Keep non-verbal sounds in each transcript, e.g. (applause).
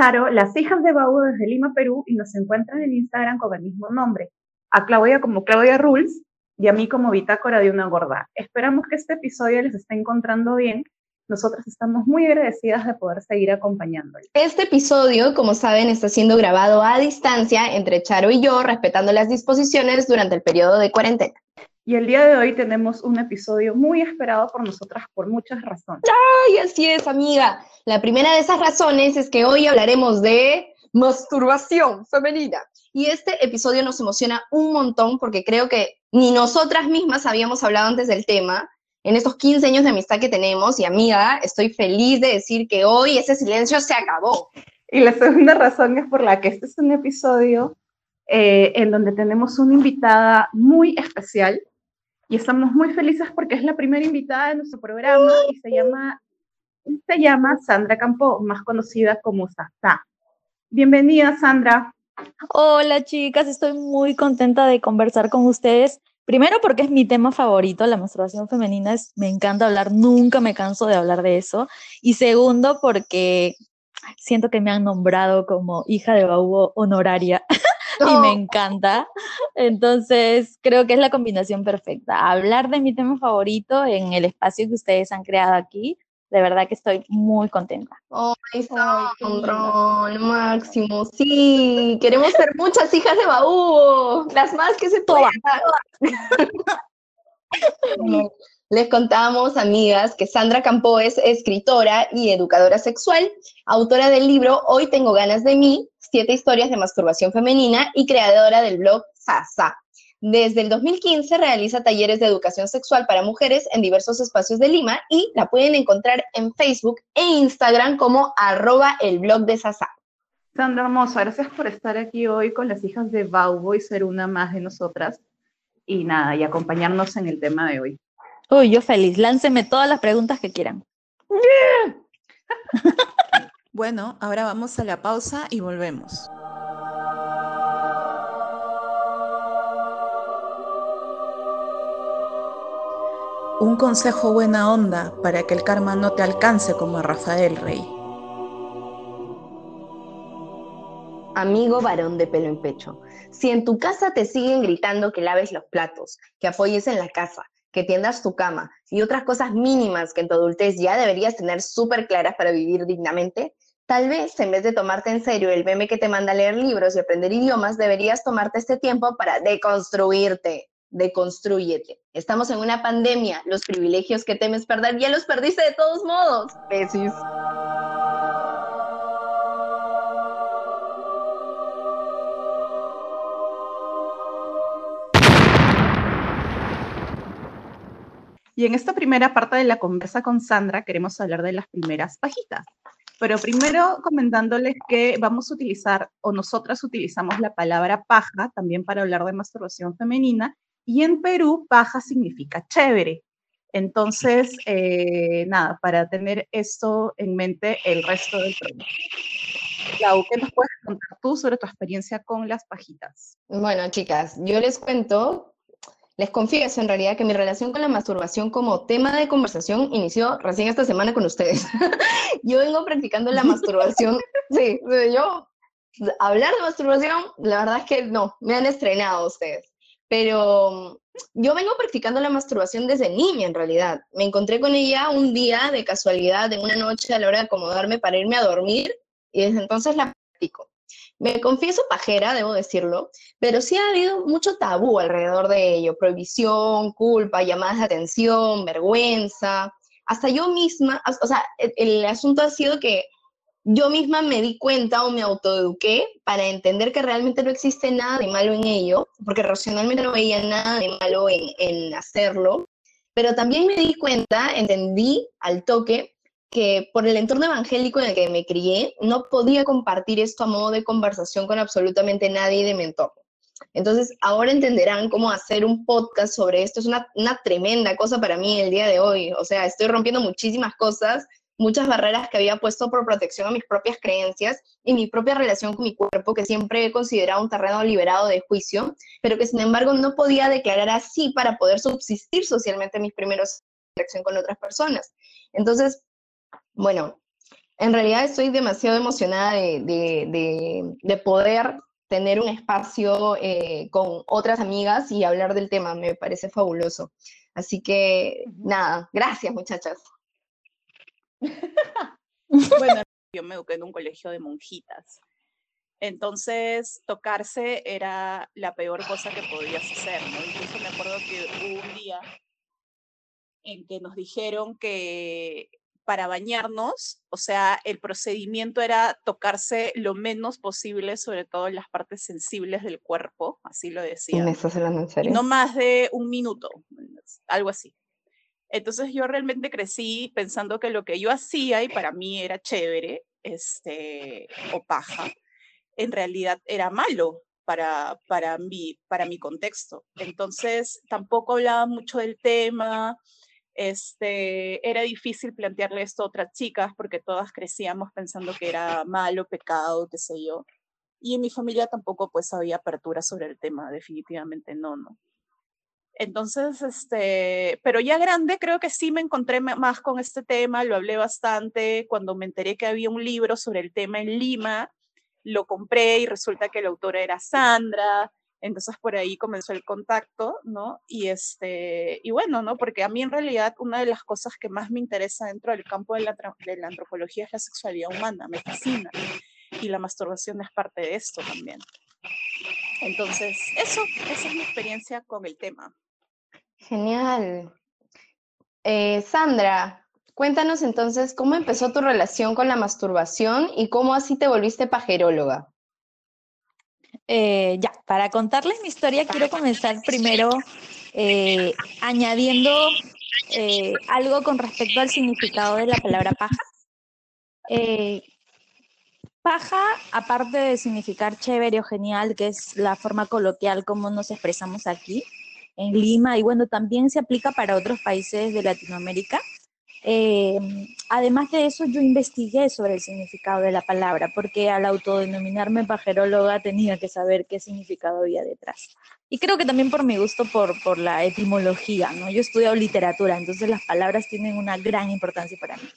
Charo, las hijas de Bau desde Lima, Perú, y nos encuentran en Instagram con el mismo nombre. A Claudia como Claudia Rules y a mí como Bitácora de una Gorda. Esperamos que este episodio les esté encontrando bien. Nosotras estamos muy agradecidas de poder seguir acompañándoles. Este episodio, como saben, está siendo grabado a distancia entre Charo y yo, respetando las disposiciones durante el periodo de cuarentena. Y el día de hoy tenemos un episodio muy esperado por nosotras por muchas razones. ¡Ay, así es, amiga! La primera de esas razones es que hoy hablaremos de masturbación femenina. Y este episodio nos emociona un montón porque creo que ni nosotras mismas habíamos hablado antes del tema en estos 15 años de amistad que tenemos. Y amiga, estoy feliz de decir que hoy ese silencio se acabó. Y la segunda razón es por la que este es un episodio eh, en donde tenemos una invitada muy especial y estamos muy felices porque es la primera invitada de nuestro programa y se llama, se llama Sandra Campo, más conocida como Sasa. Bienvenida, Sandra. Hola, chicas, estoy muy contenta de conversar con ustedes. Primero porque es mi tema favorito, la menstruación femenina, es, me encanta hablar, nunca me canso de hablar de eso. Y segundo porque siento que me han nombrado como hija de Baubo honoraria. (laughs) y me encanta. Entonces, creo que es la combinación perfecta. Hablar de mi tema favorito en el espacio que ustedes han creado aquí, de verdad que estoy muy contenta. ¡Ay, Sandro! Lo máximo. Sí, queremos ser muchas hijas de Baú, las más que se puedan. Les contamos, amigas, que Sandra Campo es escritora y educadora sexual, autora del libro Hoy tengo ganas de mí, siete historias de masturbación femenina y creadora del blog Sasa. Desde el 2015 realiza talleres de educación sexual para mujeres en diversos espacios de Lima y la pueden encontrar en Facebook e Instagram como arroba el blog de Sasa. Sandra Hermosa, gracias por estar aquí hoy con las hijas de Baubo y ser una más de nosotras. Y nada, y acompañarnos en el tema de hoy. Uy, yo feliz. Lánceme todas las preguntas que quieran. (laughs) bueno, ahora vamos a la pausa y volvemos. Un consejo buena onda para que el karma no te alcance como a Rafael Rey. Amigo varón de pelo en pecho, si en tu casa te siguen gritando que laves los platos, que apoyes en la casa, que tiendas tu cama y otras cosas mínimas que en tu adultez ya deberías tener súper claras para vivir dignamente, tal vez en vez de tomarte en serio el meme que te manda leer libros y aprender idiomas, deberías tomarte este tiempo para deconstruirte. Deconstruyete. Estamos en una pandemia. Los privilegios que temes perder ya los perdiste de todos modos. Besis. Y en esta primera parte de la conversa con Sandra queremos hablar de las primeras pajitas. Pero primero comentándoles que vamos a utilizar, o nosotras utilizamos la palabra paja también para hablar de masturbación femenina, y en Perú paja significa chévere. Entonces, (laughs) eh, nada, para tener esto en mente el resto del programa. Clau, ¿qué nos puedes contar tú sobre tu experiencia con las pajitas? Bueno, chicas, yo les cuento les confieso en realidad que mi relación con la masturbación como tema de conversación inició recién esta semana con ustedes. (laughs) yo vengo practicando la masturbación, (laughs) sí, yo hablar de masturbación, la verdad es que no, me han estrenado ustedes. Pero yo vengo practicando la masturbación desde niña en realidad. Me encontré con ella un día de casualidad, en una noche a la hora de acomodarme para irme a dormir y desde entonces la practico. Me confieso pajera, debo decirlo, pero sí ha habido mucho tabú alrededor de ello, prohibición, culpa, llamadas de atención, vergüenza. Hasta yo misma, o sea, el, asunto ha sido que yo misma me di cuenta o me autoeduqué para entender que realmente no existe nada de malo en ello, porque racionalmente no veía nada de malo en, en hacerlo, pero también me di cuenta, entendí al toque que por el entorno evangélico en el que me crié, no podía compartir esto a modo de conversación con absolutamente nadie de mi entorno. Entonces, ahora entenderán cómo hacer un podcast sobre esto. Es una, una tremenda cosa para mí el día de hoy. O sea, estoy rompiendo muchísimas cosas, muchas barreras que había puesto por protección a mis propias creencias y mi propia relación con mi cuerpo, que siempre he considerado un terreno liberado de juicio, pero que sin embargo no podía declarar así para poder subsistir socialmente mis primeros interacción con otras personas. Entonces, bueno, En realidad estoy demasiado emocionada de, poder tener un espacio eh, con otras amigas y hablar del tema. Me parece fabuloso. Así que, nada, gracias muchachas. (laughs) bueno, (laughs) yo me eduqué en un colegio de monjitas. Entonces, tocarse era la peor cosa que podías hacer, ¿no? Incluso me acuerdo que hubo un día en que nos dijeron que para bañarnos, o sea, el procedimiento era tocarse lo menos posible, sobre todo en las partes sensibles del cuerpo, así lo decían. No más de un minuto, algo así. Entonces yo realmente crecí pensando que lo que yo hacía y para mí era chévere, este, o paja, en realidad era malo para, para, mi, para mi contexto. Entonces, tampoco hablaba mucho del tema, este, era difícil plantearle esto a otras chicas porque todas crecíamos pensando que era malo, pecado, qué sé yo. Y en mi familia tampoco pues había apertura sobre el tema, definitivamente no, ¿no? Entonces, este, pero ya grande creo que sí me encontré más con este tema, lo hablé bastante cuando me enteré que había un libro sobre el tema en Lima lo compré y resulta que la autora era Sandra, entonces por ahí comenzó el contacto, ¿no? Y, este, y bueno, ¿no? Porque a mí en realidad una de las cosas que más me interesa dentro del campo de la, de la antropología es la sexualidad humana, me fascina. Y la masturbación es parte de esto también. Entonces, eso, esa es mi experiencia con el tema. Genial. Eh, Sandra, Cuéntanos entonces cómo empezó tu relación con la masturbación y cómo así te volviste pajeróloga. Eh, ya, para contarles mi historia quiero comenzar primero eh, añadiendo eh, algo con respecto al significado de la palabra paja. paja, aparte de significar chévere o genial, que es la forma coloquial como nos expresamos aquí en Lima, y bueno, también se aplica para otros países de Latinoamérica, eh, además de eso, yo investigué sobre el significado de la palabra, porque al autodenominarme pajeróloga tenía que saber qué significado había detrás. Y creo que también por mi gusto por, por la etimología, ¿no? Yo he estudiado literatura, entonces las palabras tienen una gran importancia para mí.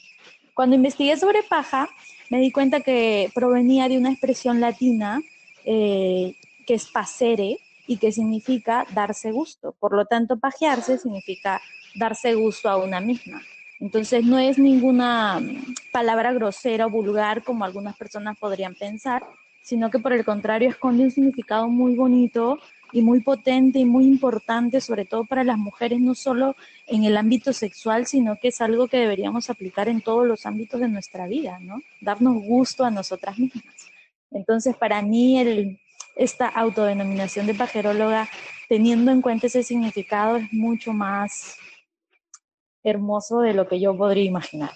Cuando investigué sobre paja, me di cuenta que provenía de una expresión latina eh, que es pasere y que significa darse gusto. Por lo tanto, pajearse significa darse gusto a una misma. Entonces no es ninguna palabra grosera o vulgar como algunas personas podrían pensar, sino que por el contrario esconde un significado muy bonito y muy potente y muy importante, sobre todo para las mujeres, no solo en el ámbito sexual, sino que es algo que deberíamos aplicar en todos los ámbitos de nuestra vida, ¿no? Darnos gusto a nosotras mismas. Entonces, para mí, el, esta autodenominación de pajeróloga, teniendo en cuenta ese significado, es mucho más hermoso de lo que yo podría imaginar.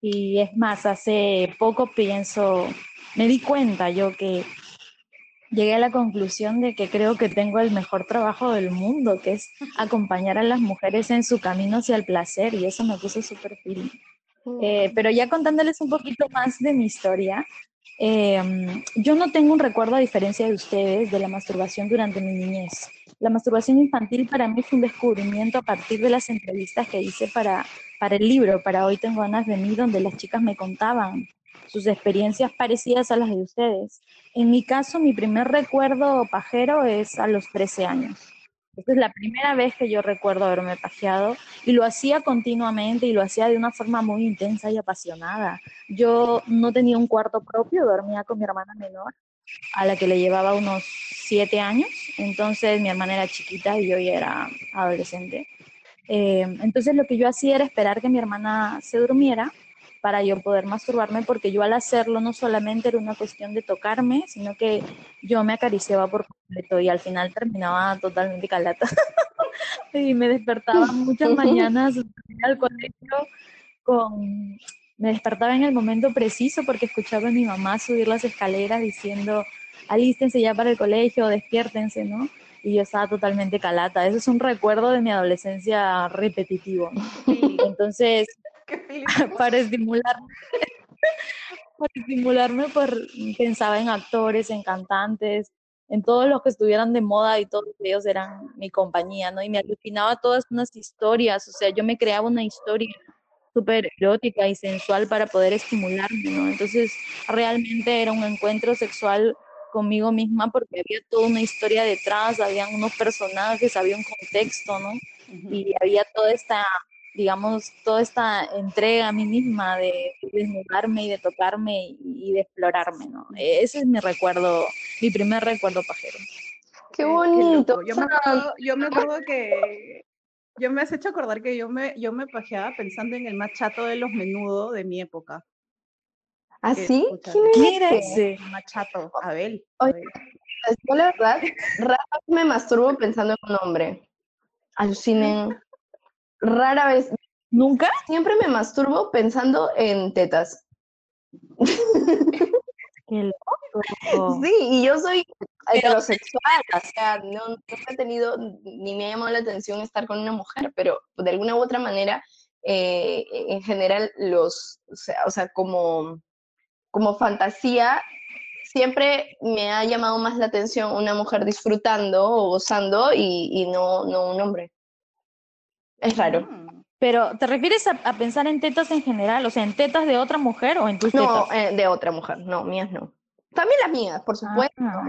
Y es más, hace poco pienso, me di cuenta yo que llegué a la conclusión de que creo que tengo el mejor trabajo del mundo, que es acompañar a las mujeres en su camino hacia el placer, y eso me puso súper feliz. Eh, pero ya contándoles un poquito más de mi historia, eh, yo no tengo un recuerdo, a diferencia de ustedes, de la masturbación durante mi niñez. La masturbación infantil para mí fue un descubrimiento a partir de las entrevistas que hice para, para el libro, para Hoy Tengo Ganas de mí, donde las chicas me contaban sus experiencias parecidas a las de ustedes. En mi caso, mi primer recuerdo pajero es a los 13 años. Esta es la primera vez que yo recuerdo haberme pajeado y lo hacía continuamente y lo hacía de una forma muy intensa y apasionada. Yo no tenía un cuarto propio, dormía con mi hermana menor a la que le llevaba unos siete años, entonces mi hermana era chiquita y yo ya era adolescente. Eh, entonces lo que yo hacía era esperar que mi hermana se durmiera para yo poder masturbarme, porque yo al hacerlo no solamente era una cuestión de tocarme, sino que yo me acariciaba por completo y al final terminaba totalmente calata. (laughs) y me despertaba muchas mañanas (laughs) al colegio con me despertaba en el momento preciso porque escuchaba a mi mamá subir las escaleras diciendo, alístense ya para el colegio, despiértense, ¿no? Y yo estaba totalmente calata. Eso es un recuerdo de mi adolescencia repetitivo. (laughs) Entonces, (laughs) para estimularme, (laughs) para estimularme, pues pensaba en actores, en cantantes, en todos los que estuvieran de moda y todos ellos eran mi compañía, ¿no? Y me alucinaba todas unas historias, o sea, yo me creaba una historia súper erótica y sensual para poder estimularme, ¿no? Entonces, realmente era un encuentro sexual conmigo misma porque había toda una historia detrás, había unos personajes, había un contexto, ¿no? Y había toda esta, digamos, toda esta entrega a mí misma de, desnudarme y de tocarme y, de explorarme, ¿no? Ese es mi recuerdo, mi primer recuerdo pajero. Qué bonito. yo, me acuerdo, yo me acuerdo que yo me has hecho acordar que yo me, yo me pajeaba pensando en el más chato de los menudos de mi época. ¿Ah, sí? ¿Quién era ese? Machato, Abel. Oye, yo la verdad, rara vez me masturbo pensando en un hombre. Alucinen. (laughs) Rara vez. ¿Nunca? Siempre me masturbo pensando en tetas. Qué loco. (laughs) Sí, y yo soy heterosexual, o sea, no, he tenido ni me ha llamado la atención estar con una mujer, pero de alguna u otra manera, eh, en general, los, o sea, o sea como como fantasía, siempre me ha llamado más la atención una mujer disfrutando o gozando y, no, no un hombre. Es raro. Mm. Pero, ¿te refieres a, pensar en tetas en general? O sea, ¿en tetas de otra mujer o en tus tetas? No, eh, de otra mujer, no, mías no. También las mías, por supuesto. Ah,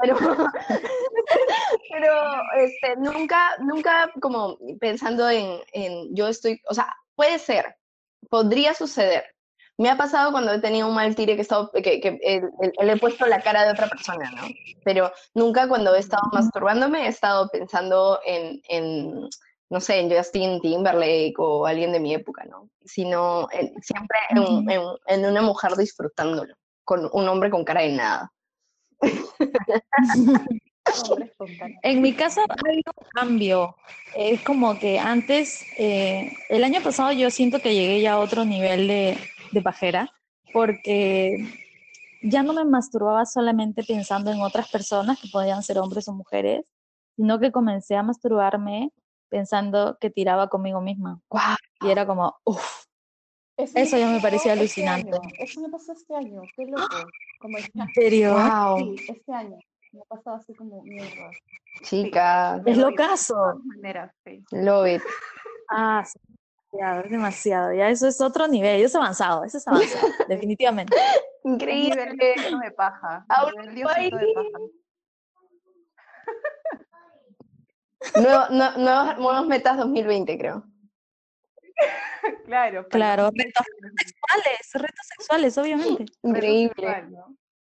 pero, (laughs) pero este, nunca, nunca como pensando en, en, yo estoy, o sea, puede ser, podría suceder, me ha pasado cuando he tenido un mal tire que, he estado, que, que le he puesto la cara de otra persona, ¿no? Pero nunca cuando he estado masturbándome he estado pensando en, en no sé, en Justin Timberlake o alguien de mi época, ¿no? Sino siempre en, en, en, una mujer disfrutándolo, con un hombre con cara de nada. (laughs) En mi caso ha habido un cambio. Es como que antes, eh, el año pasado yo siento que llegué ya a otro nivel de, de pajera, porque ya no me masturbaba solamente pensando en otras personas que podían ser hombres o mujeres, sino que comencé a masturbarme pensando que tiraba conmigo misma. Y era como, uff, eso, ya me parecía este alucinante. Eso me pasó este año, qué loco. (gasps) Como ¿En serio? Wow. Sí, este año. Me ha pasado así como mierda. Chica. Es lo caso. Love it. Ah, sí es demasiado. Ya eso es otro nivel, eso es avanzado, eso es avanzado, (laughs) definitivamente. Increíble. No me paja. Nuevo, no, nuevos, metas 2020, creo. (laughs) claro. Claro, retos sexuales, retos sexuales, obviamente. Increíble.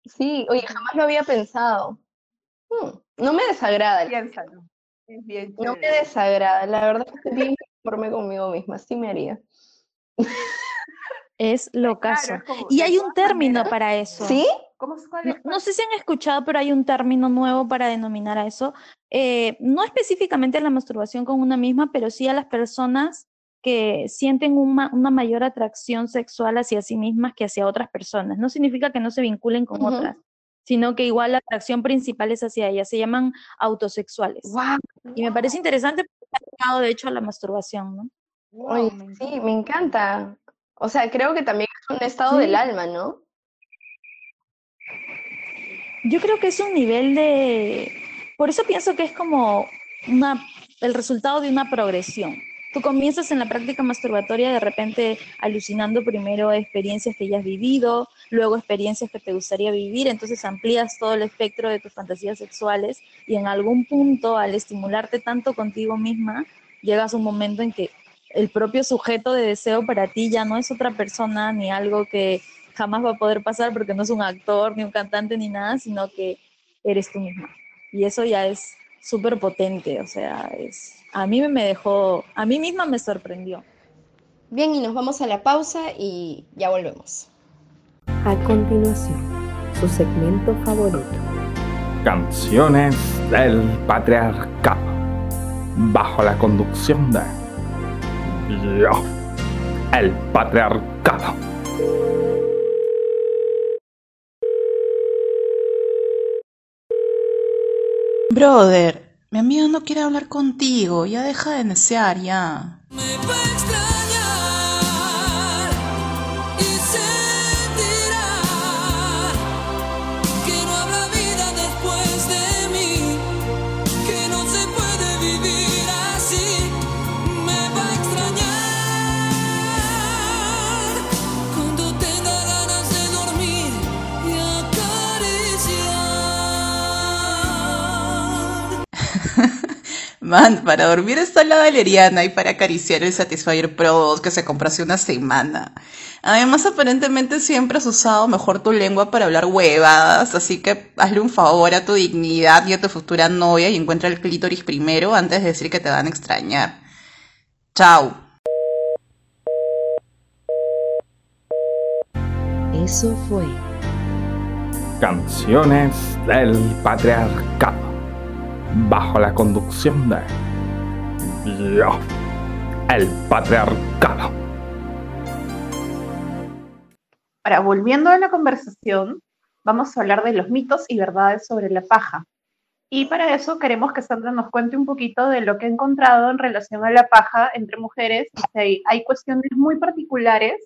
Sí, oye, jamás lo había pensado. Hmm, no me desagrada. Piénsalo. Es bien no me desagrada, la verdad es que bien conforme conmigo misma, sí me haría. Es (laughs) lo caso. y hay un término para eso. ¿Sí? No, sé si han escuchado, pero hay un término nuevo para denominar a eso. Eh, no específicamente a la masturbación con una misma, pero sí a las personas que sienten una, mayor atracción sexual hacia sí mismas que hacia otras personas. No significa que no se vinculen con otras, sino que igual la atracción principal es hacia ellas. Se llaman autosexuales. Y me parece interesante de hecho a la masturbación, ¿no? sí, me encanta. O sea, creo que también es un estado del alma, ¿no? Yo creo que es un nivel de... Por eso pienso que es como una, el resultado de una progresión. Tú comienzas en la práctica masturbatoria de repente alucinando primero experiencias que ya has vivido, luego experiencias que te gustaría vivir, entonces amplías todo el espectro de tus fantasías sexuales y en algún punto al estimularte tanto contigo misma, llegas a un momento en que el propio sujeto de deseo para ti ya no es otra persona ni algo que jamás va a poder pasar porque no es un actor, ni un cantante, ni nada, sino que eres tú misma. Y eso ya es súper potente, o sea, es, a mí me dejó, a mí misma me sorprendió. Bien, y nos vamos a la pausa y ya volvemos. A continuación, su segmento favorito. Canciones del patriarcado. Bajo la conducción de yo, el patriarcado. Brother, mi amigo no quiere hablar contigo, ya deja de desear, ya. Man, para dormir está la valeriana y para acariciar el Satisfyer Pro 2 que se compró hace una semana. Además, aparentemente siempre has usado mejor tu lengua para hablar huevadas, así que hazle un favor a tu dignidad y a tu futura novia y encuentra el clítoris primero antes de decir que te van a extrañar. Chao. Eso fue Canciones del Patriarcado. Bajo la conducción de. Yo. El Patriarcado. Ahora, volviendo a la conversación, vamos a hablar de los mitos y verdades sobre la paja. Y para eso queremos que Sandra nos cuente un poquito de lo que ha encontrado en relación a la paja entre mujeres. hay cuestiones muy particulares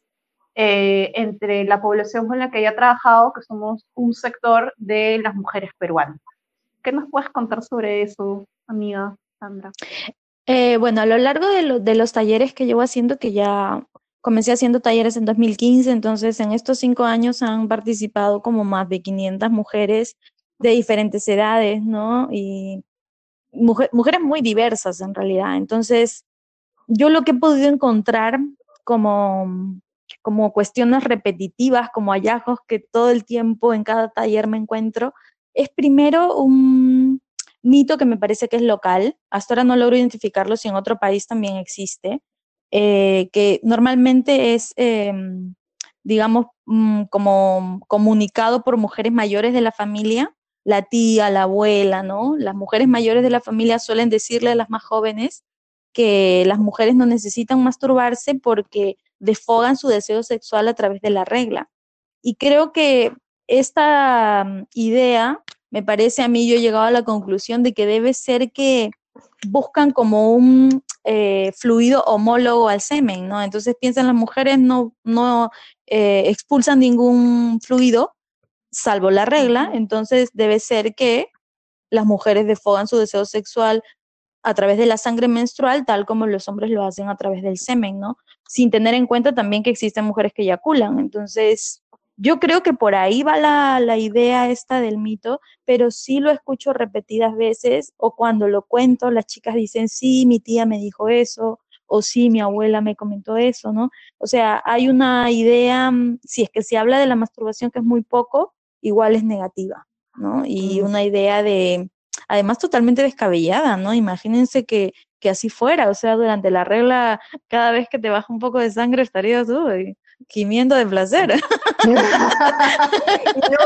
eh, entre la población con la que ella ha trabajado, que somos un sector de las mujeres peruanas. ¿Qué nos puedes contar sobre eso, amiga Sandra? Eh, bueno, a lo largo de, lo- de los talleres que llevo haciendo, que ya comencé haciendo talleres en 2015, entonces en estos cinco años han participado como más de 500 mujeres de diferentes edades, ¿no? Y mujer- mujeres muy diversas en realidad. Entonces, yo lo que he podido encontrar como, como cuestiones repetitivas, como hallazgos que todo el tiempo en cada taller me encuentro, es primero un mito que me parece que es local. Hasta ahora no logro identificarlo si en otro país también existe, eh, que normalmente es, eh, digamos, mm, como comunicado por mujeres mayores de la familia, la tía, la abuela, ¿no? Las mujeres mayores de la familia suelen decirle a las más jóvenes que las mujeres no necesitan masturbarse porque desfogan su deseo sexual a través de la regla. Y creo que esta mm, idea, me parece a mí, yo he llegado a la conclusión de que debe ser que buscan como un eh, fluido homólogo al semen, ¿no? Entonces piensan las mujeres no, no eh, expulsan ningún fluido, salvo la regla, entonces debe ser que las mujeres desfogan su deseo sexual a través de la sangre menstrual, tal como los hombres lo hacen a través del semen, ¿no? Sin tener en cuenta también que existen mujeres que eyaculan. Entonces, yo creo que por ahí va la, la idea esta del mito, pero sí lo escucho repetidas veces o cuando lo cuento, las chicas dicen, sí, mi tía me dijo eso, o sí, mi abuela me comentó eso, ¿no? O sea, hay una idea, mm, si es que se habla de la masturbación, que es muy poco, igual es negativa, ¿no? Y una idea de, además totalmente descabellada, ¿no? Imagínense que, que así fuera, o sea, durante la regla, cada vez que te baja un poco de sangre estarías tú gimiendo de placer. (laughs) y no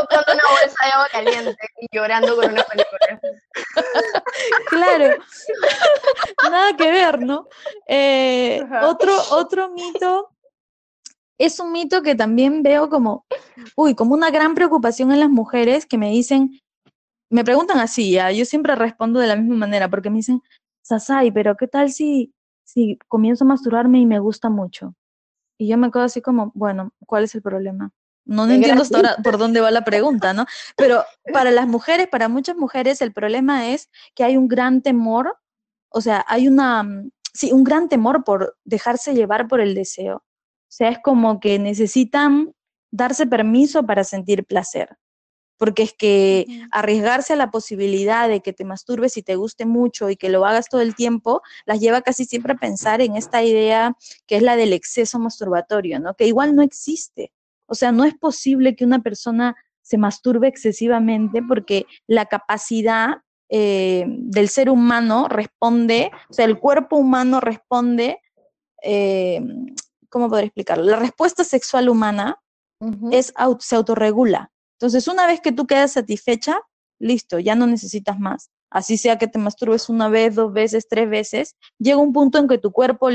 con una bolsa de agua caliente y llorando con una película. Claro, (laughs) nada que ver, ¿no? Eh, otro, otro mito es un mito que también veo como, uy, como una gran preocupación en las mujeres que me dicen, me preguntan así, ya, yo siempre respondo de la misma manera, porque me dicen, Sasai, pero ¿qué tal si, si comienzo a masturbarme y me gusta mucho? Y yo me quedo así como, bueno, ¿cuál es el problema? No, no entiendo hasta ahora por dónde va la pregunta, ¿no? Pero para las mujeres, para muchas mujeres, el problema es que hay un gran temor, o sea, hay una, mm, sí, un gran temor por dejarse llevar por el deseo. O sea, es como que necesitan darse permiso para sentir placer. Porque es que arriesgarse a la posibilidad de que te masturbes y te guste mucho y que lo hagas todo el tiempo, las lleva casi siempre a pensar en esta idea que es la del exceso masturbatorio, ¿no? Que igual no existe. O sea, no es posible que una persona se masturbe excesivamente porque la capacidad eh, del ser humano responde, o sea, el cuerpo humano responde, eh, ¿cómo podría explicarlo? La respuesta sexual humana es se autorregula. Entonces, una vez que tú quedas satisfecha, listo, ya no necesitas más. Así sea que te masturbes una vez, dos veces, tres veces, llega un punto en que tu cuerpo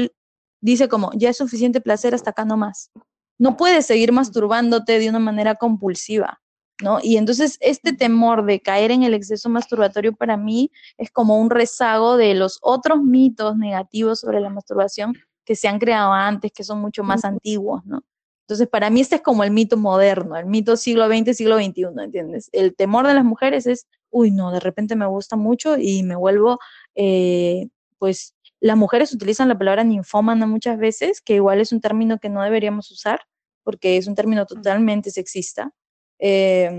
dice como, ya es suficiente placer, hasta acá no más. No puedes seguir masturbándote de una manera compulsiva, ¿no? Y entonces este temor de caer en el exceso masturbatorio para mí es como un rezago de los otros mitos negativos sobre la masturbación que se han creado antes, que son mucho más antiguos, ¿no? Entonces, para mí este es como el mito moderno, el mito siglo XX, siglo XXI, ¿entiendes? El temor de las mujeres es, uy, no, de repente me gusta mucho y me vuelvo, eh, pues, las mujeres utilizan la palabra ninfómana muchas veces, que igual es un término que no deberíamos usar, porque es un término totalmente sexista. Eh,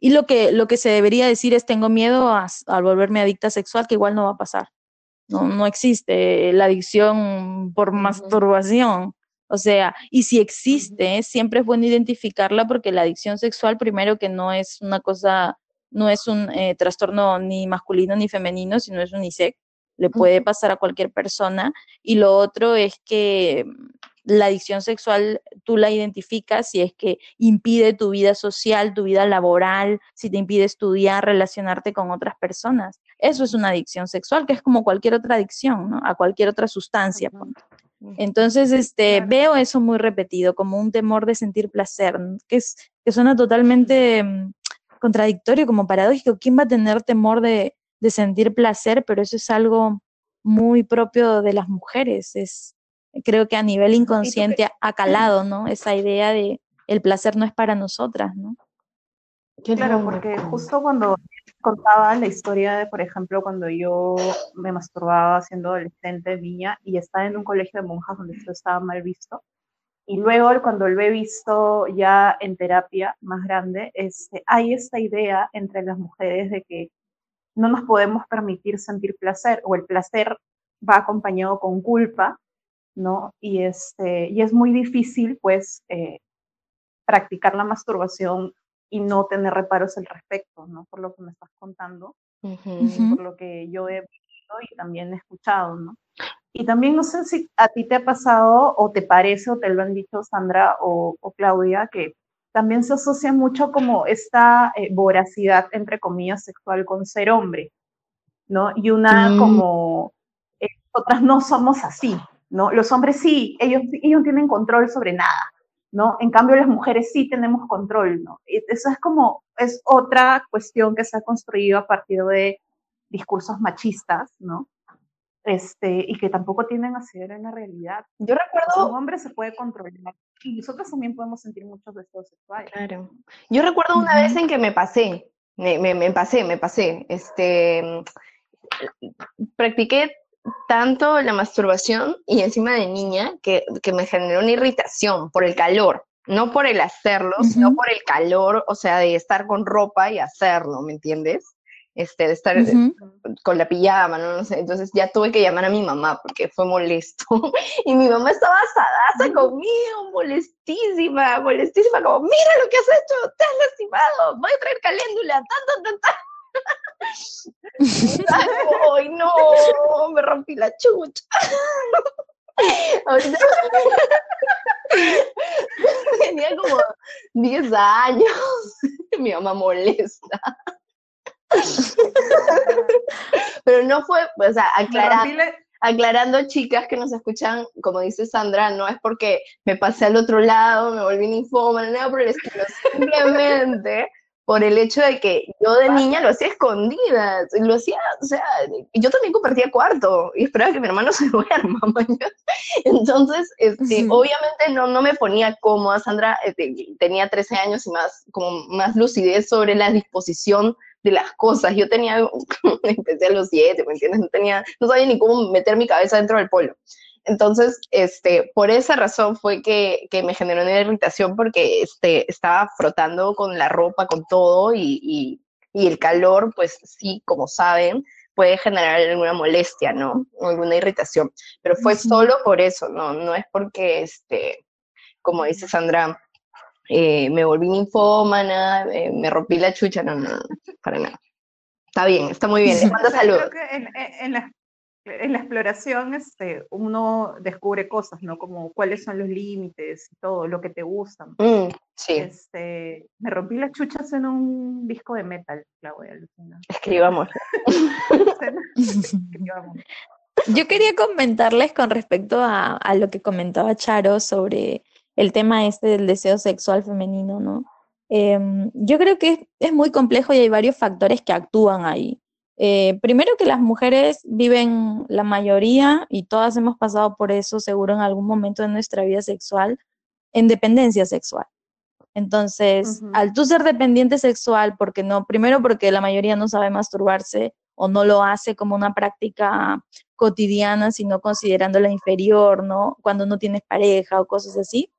y lo que, lo que se debería decir es, tengo miedo a, a volverme adicta sexual, que igual no va a pasar. no, no existe la adicción por masturbación. O sea, y si existe, siempre es bueno identificarla porque la adicción sexual, primero que no es una cosa, no es un eh, trastorno ni masculino ni femenino, sino es unisex, le puede pasar a cualquier persona. Y lo otro es que la adicción sexual tú la identificas si es que impide tu vida social, tu vida laboral, si te impide estudiar, relacionarte con otras personas. Eso es una adicción sexual, que es como cualquier otra adicción, ¿no? A cualquier otra sustancia. Entonces, este, veo eso muy repetido, como un temor de sentir placer, que, es, que suena totalmente mm, contradictorio, como paradójico. ¿Quién va a tener temor de, de sentir placer? Pero eso es algo muy propio de las mujeres. Es, creo que a nivel inconsciente ha calado, ¿no? Esa idea de el placer no es para nosotras, ¿no? Claro, porque justo cuando contaba la historia de, por ejemplo, cuando yo me masturbaba siendo adolescente, niña, y estaba en un colegio de monjas donde esto estaba mal visto. Y luego, cuando lo he visto ya en terapia más grande, este, hay esta idea entre las mujeres de que no nos podemos permitir sentir placer, o el placer va acompañado con culpa, ¿no? Y, este, y es muy difícil, pues, eh, practicar la masturbación y no tener reparos al respecto, ¿no? Por lo que me estás contando, por lo que yo he visto y también he escuchado, ¿no? Y también no sé si a ti te ha pasado o te parece o te lo han dicho Sandra o, Claudia, que también se asocia mucho como esta eh, voracidad, entre comillas, sexual con ser hombre, ¿no? Y una mm. como, eh, nosotras no somos así, ¿no? Los hombres sí, ellos, ellos tienen control sobre nada, ¿no? En cambio, las mujeres sí tenemos control, ¿no? Eso es como, es otra cuestión que se ha construido a partir de discursos machistas, ¿no? Este, y que tampoco tienen a ser en la realidad. Yo recuerdo... Un hombre se puede controlar y nosotros también podemos sentir muchos deseos sexuales. Claro. Yo recuerdo una vez en que me pasé, me, me, me pasé, me pasé, este, practiqué tanto la masturbación y encima de niña que, me generó una irritación por el calor, no por el hacerlo, sino por el calor, o sea, de estar con ropa y hacerlo, ¿me entiendes? Este, de estar con la pijama, ¿no? sé, entonces ya tuve que llamar a mi mamá porque fue molesto. (laughs) y mi mamá estaba asadaza conmigo, molestísima, molestísima, como, mira lo que has hecho, te has lastimado, voy a traer caléndula, tan, tan, tan, tan. (laughs) ¡Ay, no! Me rompí la chucha. (laughs) tenía como 10 años. Mi mamá molesta. Pero no fue, o sea, aclarando, chicas que nos escuchan, como dice Sandra, no es porque me pasé al otro lado, me volví ninfómana, nada por el estilo, simplemente por el hecho de que yo de niña lo hacía escondida, lo hacía, o sea, yo también compartía cuarto y esperaba que mi hermano (laughs) se duerma, entonces, este, obviamente no, no me ponía cómoda, Sandra este, tenía 13 años y más, como más lucidez sobre la disposición de las cosas, yo tenía, (laughs) empecé a los 7, ¿me entiendes? No tenía, no sabía ni cómo meter mi cabeza dentro del polo. Entonces, este, por esa razón fue que, me generó una irritación porque este, estaba frotando con la ropa, con todo, y, el calor, pues sí, como saben, puede generar alguna molestia, ¿no? O alguna irritación. Pero fue solo por eso, ¿no? No es porque, este, como dice Sandra, eh, me volví ninfómana, eh, me rompí la chucha, no, no, para nada. Está bien, está muy bien. Les (laughs) mando saludos. Creo que en, en, la, en la exploración este, uno descubre cosas, ¿no? Como cuáles son los límites y todo, lo que te gusta. Mm, sí. Este, me rompí las chuchas en un disco de metal, Claudia. Escribamos. (laughs) (laughs) Yo quería comentarles con respecto a, a, lo que comentaba Charo sobre el tema este del deseo sexual femenino, ¿no? Em, yo creo que es muy complejo y hay varios factores que actúan ahí. Eh, primero que las mujeres viven la mayoría, y todas hemos pasado por eso seguro en algún momento de nuestra vida sexual, en dependencia sexual. Entonces, al tú ser dependiente sexual, porque no, primero porque la mayoría no sabe masturbarse o no lo hace como una práctica cotidiana, sino considerándola inferior, ¿no? Cuando no tienes pareja o cosas así,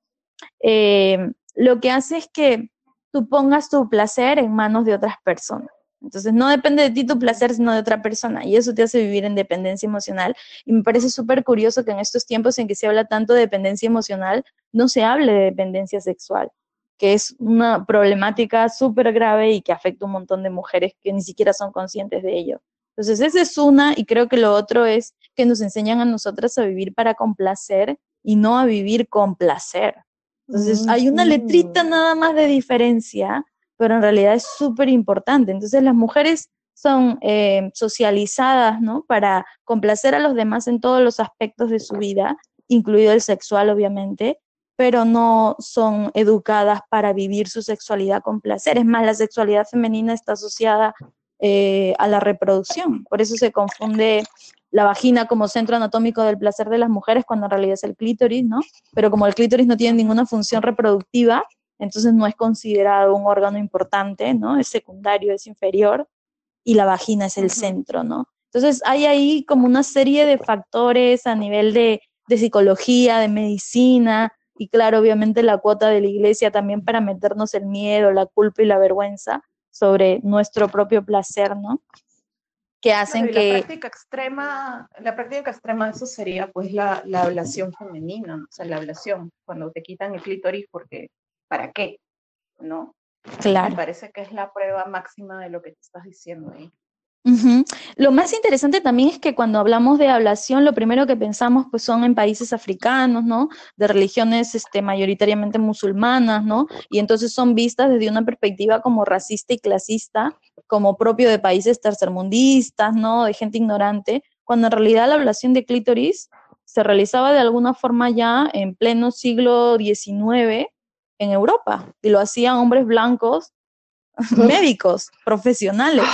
eh, lo que hace es que tú pongas tu placer en manos de otras personas. Entonces no depende de ti tu placer, sino de otra persona. Y eso te hace vivir en dependencia emocional. Y me parece súper curioso que en estos tiempos en que se habla tanto de dependencia emocional, no se hable de dependencia sexual, que es una problemática súper grave y que afecta a un montón de mujeres que ni siquiera son conscientes de ello. Entonces, esa es una, y creo que lo otro es que nos enseñan a nosotras a vivir para complacer y no a vivir con placer. Entonces, hay una letrita nada más de diferencia, pero en realidad es súper importante. Entonces, las mujeres son eh, socializadas, ¿no? Para complacer a los demás en todos los aspectos de su vida, incluido el sexual, obviamente, pero no son educadas para vivir su sexualidad con placer. Es más, la sexualidad femenina está asociada eh, a la reproducción. Por eso se confunde la vagina como centro anatómico del placer de las mujeres cuando en realidad es el clítoris, ¿no? Pero como el clítoris no tiene ninguna función reproductiva, entonces no es considerado un órgano importante, ¿no? Es secundario, es inferior y la vagina es el centro, ¿no? Entonces hay ahí como una serie de factores a nivel de, de psicología, de medicina y claro, obviamente la cuota de la iglesia también para meternos el miedo, la culpa y la vergüenza, sobre nuestro propio placer, ¿no? Que hacen que... La práctica extrema, la práctica extrema de eso sería pues la, la ablación femenina, o sea, la ablación, cuando te quitan el clítoris porque, ¿para qué? ¿No? Claro. Me parece que es la prueba máxima de lo que te estás diciendo ahí. Lo más interesante también es que cuando hablamos de ablación, lo primero que pensamos pues son en países africanos, ¿no? De religiones este, mayoritariamente musulmanas, ¿no? Y entonces son vistas desde una perspectiva como racista y clasista, como propio de países tercermundistas, ¿no? De gente ignorante, cuando en realidad la ablación de clítoris se realizaba de alguna forma ya en pleno siglo XIX en Europa, y lo hacían hombres blancos, médicos, profesionales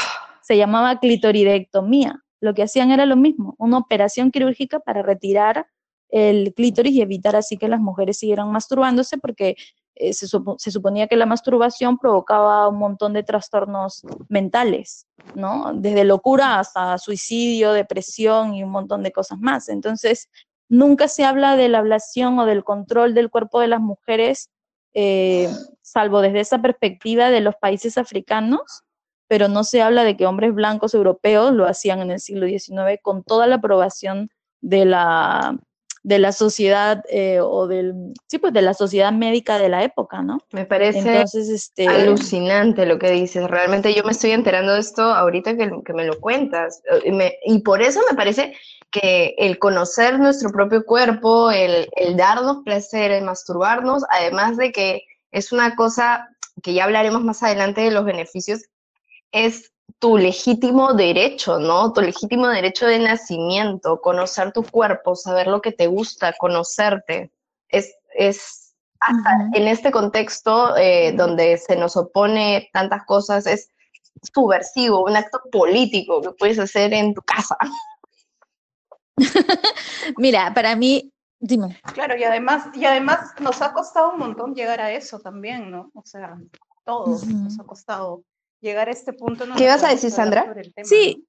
se llamaba clitoridectomía. Lo que hacían era lo mismo, una operación quirúrgica para retirar el clítoris y evitar así que las mujeres siguieran masturbándose porque eh, se, se, suponía que la masturbación provocaba un montón de trastornos mentales, ¿no? Desde locura hasta suicidio, depresión y un montón de cosas más. Entonces, nunca se habla de la ablación o del control del cuerpo de las mujeres, eh, salvo desde esa perspectiva de los países africanos, pero no se habla de que hombres blancos europeos lo hacían en el siglo XIX con toda la aprobación de la, de la sociedad eh, o del, sí, pues de la sociedad médica de la época, ¿no? Me parece este, alucinante lo que dices. Realmente yo me estoy enterando de esto ahorita que, que me lo cuentas. Eh, y por eso me parece que el conocer nuestro propio cuerpo, el, el darnos placer, el masturbarnos, además de que es una cosa que ya hablaremos más adelante de los beneficios es tu legítimo derecho, ¿no? Tu legítimo derecho de nacimiento, conocer tu cuerpo, saber lo que te gusta, conocerte. Es, es hasta en este contexto eh, donde se nos opone tantas cosas, es subversivo, un acto político que puedes hacer en tu casa. (laughs) Mira, para mí, dime. Claro, y además, y además nos ha costado un montón llegar a eso también, ¿no? O sea, todos nos ha costado llegar a este punto. ¿Qué vas a decir, Sandra? sí.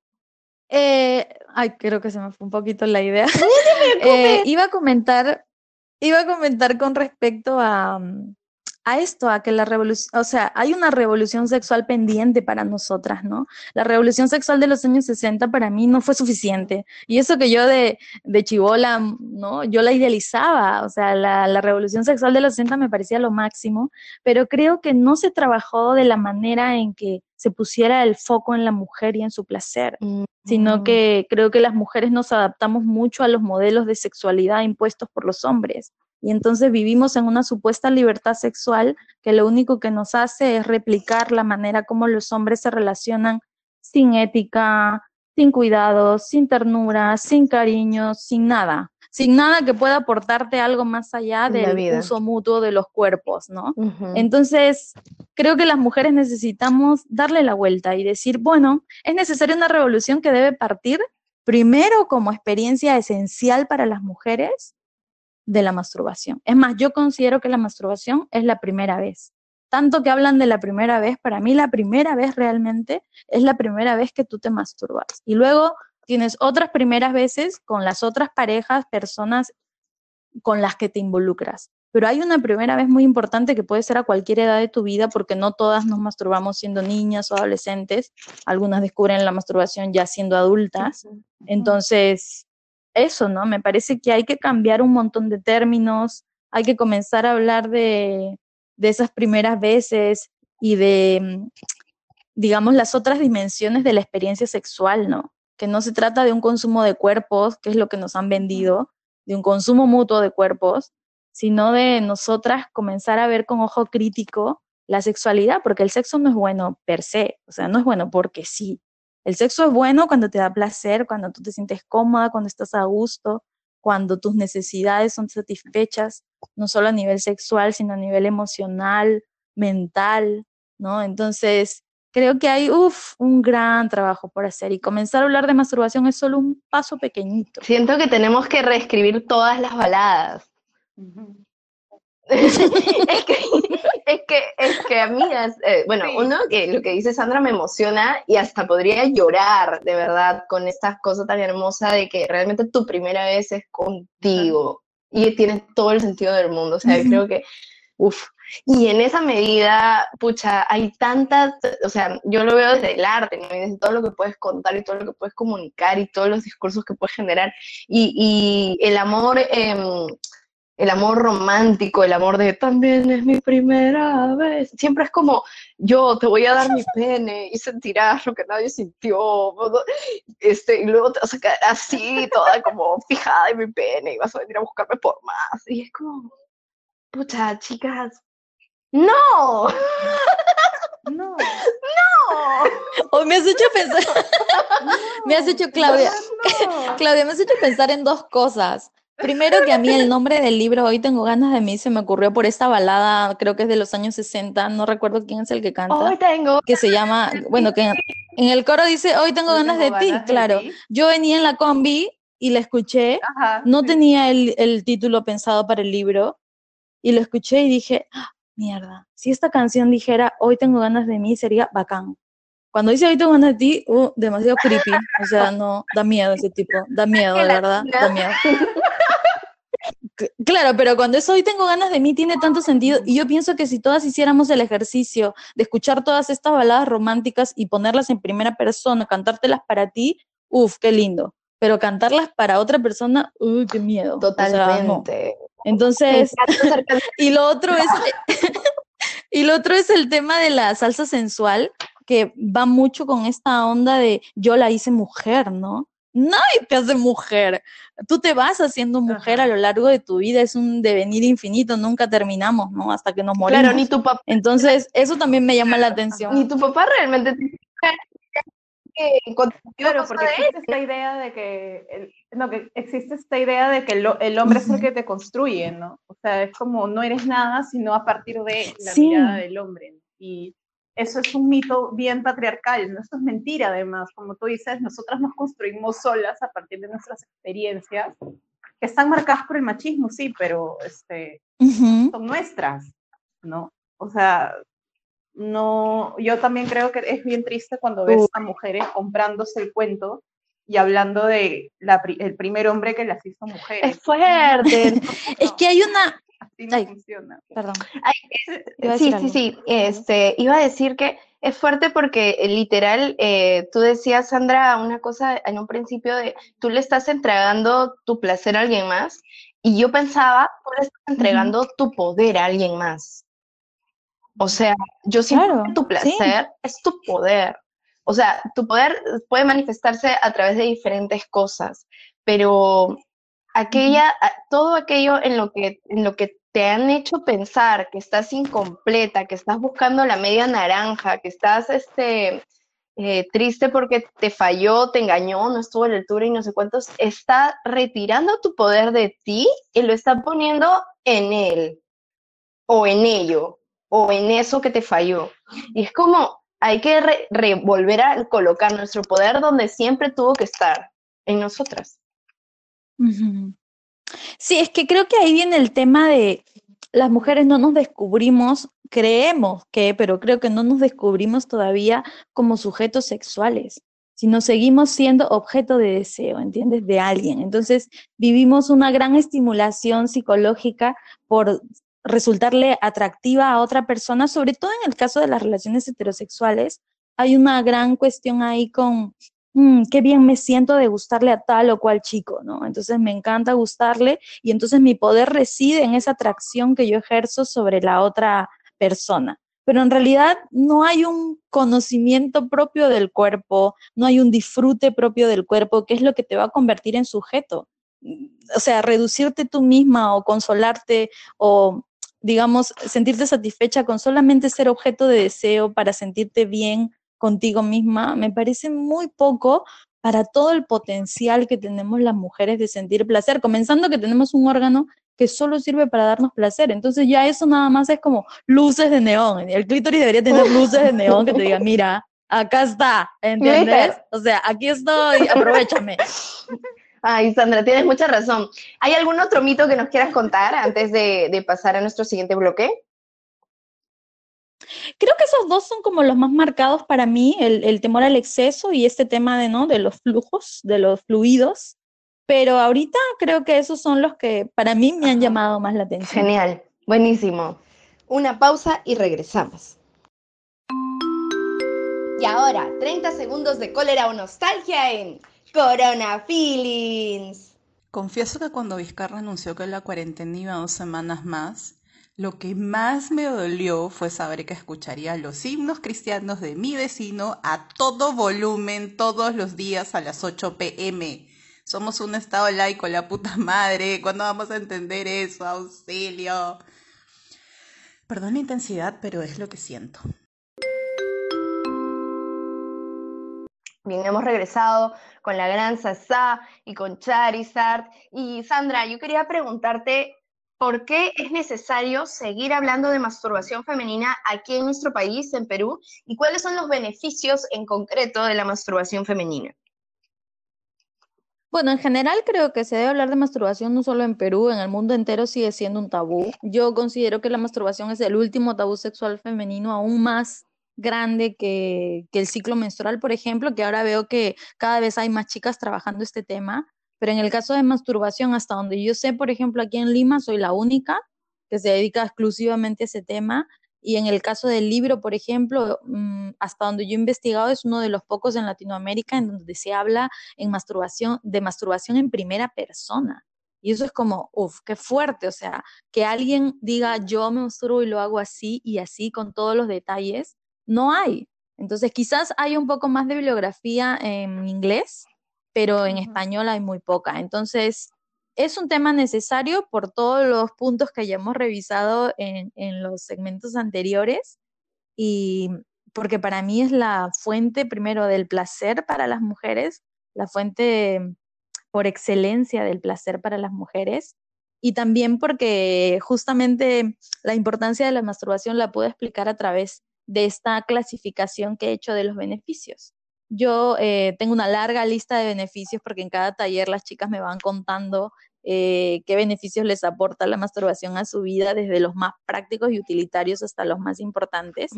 Eh, ay, creo que se me fue un poquito la idea. (laughs) eh, iba a comentar, iba a comentar con respecto a, mm, a esto, a que la revolución, o sea, hay una revolución sexual pendiente para nosotras, ¿no? La revolución sexual de los años 60 para mí no fue suficiente. Y eso que yo de, de chivola, ¿no? Yo la idealizaba, o sea, la, la revolución sexual de los 60 me parecía lo máximo, pero creo que no se trabajó de la manera en que se pusiera el foco en la mujer y en su placer, sino que creo que las mujeres nos adaptamos mucho a los modelos de sexualidad impuestos por los hombres. Y entonces vivimos en una supuesta libertad sexual que lo único que nos hace es replicar la manera como los hombres se relacionan sin ética, sin cuidados, sin ternura, sin cariño, sin nada, sin nada que pueda aportarte algo más allá del uso mutuo de los cuerpos, ¿no? Entonces, creo que las mujeres necesitamos darle la vuelta y decir, bueno, es necesaria una revolución que debe partir primero como experiencia esencial para las mujeres de la masturbación. Es más, yo considero que la masturbación es la primera vez. Tanto que hablan de la primera vez, para mí la primera vez realmente es la primera vez que tú te masturbas. Y luego tienes otras primeras veces con las otras parejas, personas con las que te involucras. pero hay una primera vez muy importante que puede ser a cualquier edad de tu vida, porque no todas nos masturbamos siendo niñas o adolescentes, algunas descubren la masturbación ya siendo adultas. Entonces, eso, ¿no? Me parece que hay que cambiar un montón de términos, hay que comenzar a hablar de, de esas primeras veces y de, mm, digamos, las otras dimensiones de la experiencia sexual, ¿no? Que no se trata de un consumo de cuerpos, que es lo que nos han vendido, de un consumo mutuo de cuerpos, sino de nosotras comenzar a ver con ojo crítico la sexualidad, porque el sexo no es bueno per se, o sea, no es bueno porque sí. El sexo es bueno cuando te da placer, cuando tú te sientes cómoda, cuando estás a gusto, cuando tus necesidades son satisfechas, no solo a nivel sexual, sino a nivel emocional, mental, ¿no? Entonces, creo que hay, uf, un gran trabajo por hacer y comenzar a hablar de masturbación es solo un paso pequeñito. Siento que tenemos que reescribir todas las baladas. Es, que, es que, es que, amigas, eh, bueno, uno que lo que dice Sandra me emociona y hasta podría llorar, de verdad, con esta cosa tan hermosa de que realmente tu primera vez es contigo y tienes todo el sentido del mundo. O sea, creo que, uff. Y en esa medida, pucha, hay tantas, o sea, yo lo veo desde el arte, desde todo lo que puedes contar y todo lo que puedes comunicar y todos los discursos que puedes generar. Y, y el amor, eh, el amor romántico, el amor de también es mi primera vez. Siempre es como, yo te voy a dar mi pene y sentirás lo que nadie sintió. Este, y luego te vas a quedar así, toda como fijada en mi pene y vas a venir a buscarme por más. Y es como, pucha, chicas, ¡no! No. ¡No! Hoy me has hecho pensar, me has hecho, Claudia, (laughs) Claudia, me has hecho pensar en dos cosas. Primero que a mí el nombre del libro Hoy tengo ganas de mí se me ocurrió por esta balada, creo que es de los años 60, no recuerdo quién es el que canta. Hoy tengo. Que se llama, bueno, que en el coro dice Hoy tengo ganas de ti, claro. Yo venía en la combi y la escuché, no tenía el, el, título pensado para el libro y lo escuché y dije, ah, mierda, si esta canción dijera Hoy tengo ganas de mí sería bacán. Cuando dice hoy tengo ganas de ti, uh, demasiado creepy. O sea, no, da miedo ese tipo, da (laughs) miedo, de verdad, da miedo. (laughs) Claro, pero cuando es hoy tengo ganas de mí tiene tanto sentido y yo pienso que si todas hiciéramos el ejercicio de escuchar todas estas baladas románticas y ponerlas en primera persona, cantártelas para ti, uff, qué lindo. Pero cantarlas para otra persona, uy, qué miedo. Totalmente. Entonces, (laughs) y lo otro es (laughs) y lo otro es el tema de la salsa sensual que va mucho con esta onda de yo la hice mujer, ¿no? Nadie te hace mujer. Tú te vas haciendo mujer a lo largo de tu vida, es un devenir infinito, nunca terminamos, ¿no? Hasta que nos morimos. Claro, ni tu papá. Entonces, eso también me llama la atención. Ni tu papá realmente te Claro, porque existe esta idea de que, el, no, que existe esta idea de que el, el hombre es el que te construye, ¿no? O sea, es como no eres nada, sino a partir de la sí. mirada del hombre. Y eso es un mito bien patriarcal, ¿no? Eso es mentira además, como tú dices, nosotras nos construimos solas a partir de nuestras experiencias, que están marcadas por el machismo, sí, pero este, uh -huh. son nuestras, ¿no? O sea, no, yo también creo que es bien triste cuando ves a mujeres comprándose el cuento y hablando de la, el primer hombre que las hizo mujeres. Es fuerte. (laughs) es que hay una, Así no Ay, funciona. Perdón. Ay, sí, sí, sí. Este, iba a decir que es fuerte porque eh, literal, eh, tú decías, Sandra, una cosa en un principio de, tú le estás entregando tu placer a alguien más y yo pensaba, tú le estás entregando uh -huh. tu poder a alguien más. O sea, yo siento claro, que tu placer sí. es tu poder. O sea, tu poder puede manifestarse a través de diferentes cosas, pero aquella, todo aquello en lo que, en lo que te han hecho pensar que estás incompleta, que estás buscando la media naranja, que estás este, eh, triste porque te falló, te engañó, no estuvo a la altura y no sé cuántos, está retirando tu poder de ti y lo está poniendo en él, o en ello, o en eso que te falló. Y es como, hay que re, re, volver a colocar nuestro poder donde siempre tuvo que estar, en nosotras. Sí, es que creo que ahí viene el tema de las mujeres no nos descubrimos, creemos que, pero creo que no nos descubrimos todavía como sujetos sexuales. sino seguimos siendo objeto de deseo, ¿entiendes? De alguien. Entonces, vivimos una gran estimulación psicológica por resultarle atractiva a otra persona, sobre todo en el caso de las relaciones heterosexuales, hay una gran cuestión ahí con mm, qué bien me siento de gustarle a tal o cual chico, ¿no? Entonces me encanta gustarle y entonces mi poder reside en esa atracción que yo ejerzo sobre la otra persona. Pero en realidad no hay un conocimiento propio del cuerpo, no hay un disfrute propio del cuerpo, que es lo que te va a convertir en sujeto. O sea, reducirte tú misma o consolarte o digamos, sentirte satisfecha con solamente ser objeto de deseo para sentirte bien contigo misma, me parece muy poco para todo el potencial que tenemos las mujeres de sentir placer, comenzando que tenemos un órgano que solo sirve para darnos placer. Entonces ya eso nada más es como luces de neón. El clítoris debería tener (laughs) luces de neón que te diga, mira, acá está, ¿entiendes? O sea, aquí estoy, aprovechame. Ay, Sandra, tienes mucha razón. ¿Hay algún otro mito que nos quieras contar antes de, pasar a nuestro siguiente bloque? Creo que esos dos son como los más marcados para mí, el, temor al exceso y este tema de, ¿no? de los flujos, de los fluidos. Pero ahorita creo que esos son los que para mí me han llamado más la atención. Genial, buenísimo. Una pausa y regresamos. Y ahora, 30 segundos de cólera o nostalgia en Corona Feelings. Confieso que cuando Vizcarra anunció que la cuarentena iba dos semanas más, lo que más me dolió fue saber que escucharía los himnos cristianos de mi vecino a todo volumen todos los días a las 8 pm. Somos un estado laico, la puta madre. ¿Cuándo vamos a entender eso? Auxilio. Perdón la intensidad, pero es lo que siento. Bien, hemos regresado con la gran Sasa y con Charizard. Y Sandra, yo quería preguntarte, ¿por qué es necesario seguir hablando de masturbación femenina aquí en nuestro país, en Perú? ¿Y cuáles son los beneficios en concreto de la masturbación femenina? Bueno, en general creo que se debe hablar de masturbación no solo en Perú, en el mundo entero sigue siendo un tabú. Yo considero que la masturbación es el último tabú sexual femenino aún más grande que, el ciclo menstrual, por ejemplo, que ahora veo que cada vez hay más chicas trabajando este tema, pero en el caso de masturbación, hasta donde yo sé, por ejemplo, aquí en Lima soy la única que se dedica exclusivamente a ese tema. Y en el caso del libro, por ejemplo, mm, hasta donde yo he investigado, es uno de los pocos en Latinoamérica en donde se habla de masturbación en primera persona. Y eso es como, uff, qué fuerte. O sea, que alguien diga, yo me masturbo y lo hago así y así con todos los detalles, no hay. Entonces, quizás hay un poco más de bibliografía en inglés, pero en español hay muy poca. Entonces, es un tema necesario por todos los puntos que ya hemos revisado en, en los segmentos anteriores y porque para mí es la fuente primero del placer para las mujeres, la fuente por excelencia del placer para las mujeres y también porque justamente la importancia de la masturbación la puedo explicar a través de esta clasificación que he hecho de los beneficios. Yo eh, tengo una larga lista de beneficios porque en cada taller las chicas me van contando eh, qué beneficios les aporta la masturbación a su vida, desde los más prácticos y utilitarios hasta los más importantes.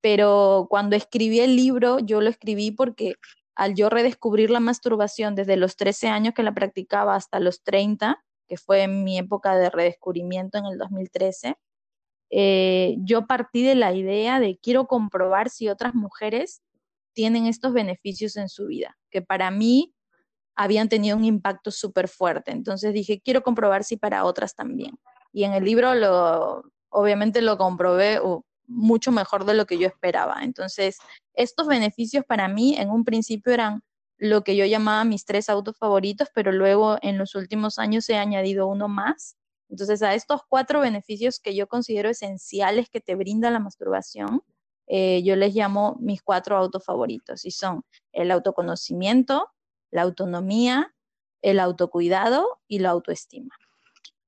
Pero cuando escribí el libro, yo lo escribí porque al yo redescubrir la masturbación desde los 13 años que la practicaba hasta los 30, que fue mi época de redescubrimiento en el 2013, eh, yo partí de la idea de quiero comprobar si otras mujeres tienen estos beneficios en su vida, que para mí habían tenido un impacto súper fuerte. Entonces dije, quiero comprobar si para otras también. Y en el libro lo, obviamente lo comprobé mucho mejor de lo que yo esperaba. Entonces, estos beneficios para mí en un principio eran lo que yo llamaba mis tres autos favoritos, pero luego en los últimos años he añadido uno más, entonces, a estos cuatro beneficios que yo considero esenciales que te brinda la masturbación, eh, yo les llamo mis cuatro autos favoritos y son el autoconocimiento, la autonomía, el autocuidado y la autoestima.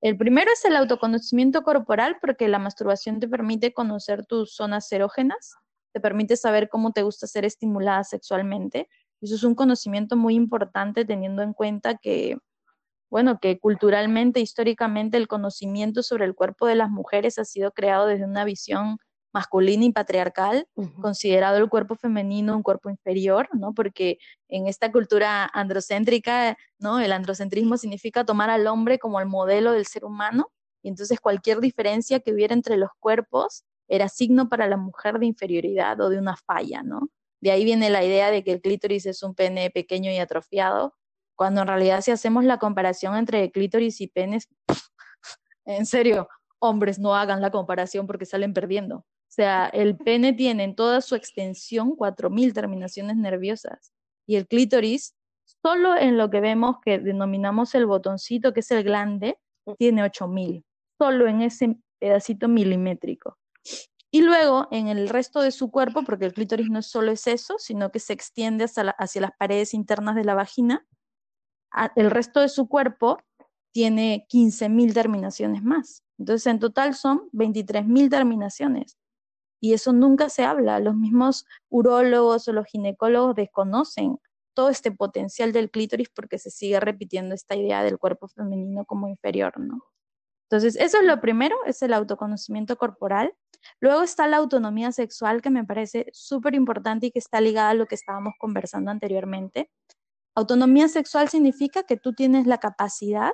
El primero es el autoconocimiento corporal porque la masturbación te permite conocer tus zonas erógenas, te permite saber cómo te gusta ser estimulada sexualmente. Eso es un conocimiento muy importante teniendo en cuenta que bueno, que culturalmente, históricamente, el conocimiento sobre el cuerpo de las mujeres ha sido creado desde una visión masculina y patriarcal, considerado el cuerpo femenino un cuerpo inferior, ¿no? Porque en esta cultura androcéntrica, ¿no? El androcentrismo significa tomar al hombre como el modelo del ser humano, y entonces cualquier diferencia que hubiera entre los cuerpos era signo para la mujer de inferioridad o de una falla, ¿no? De ahí viene la idea de que el clítoris es un pene pequeño y atrofiado, cuando en realidad si hacemos la comparación entre clítoris y penes, (laughs) en serio, hombres no hagan la comparación porque salen perdiendo. O sea, el pene tiene en toda su extensión 4.000 terminaciones nerviosas y el clítoris, solo en lo que vemos que denominamos el botoncito, que es el glande, tiene 8.000, solo en ese pedacito milimétrico. Y luego en el resto de su cuerpo, porque el clítoris no solo es eso, sino que se extiende hacia, la- hacia las paredes internas de la vagina, a- el resto de su cuerpo tiene 15.000 terminaciones más. Entonces, en total son 23.000 terminaciones. Y eso nunca se habla. Los mismos urólogos o los ginecólogos desconocen todo este potencial del clítoris porque se sigue repitiendo esta idea del cuerpo femenino como inferior, ¿no? Entonces, eso es lo primero, es el autoconocimiento corporal. Luego está la autonomía sexual, que me parece súper importante y que está ligada a lo que estábamos conversando anteriormente. Autonomía sexual significa que tú tienes la capacidad,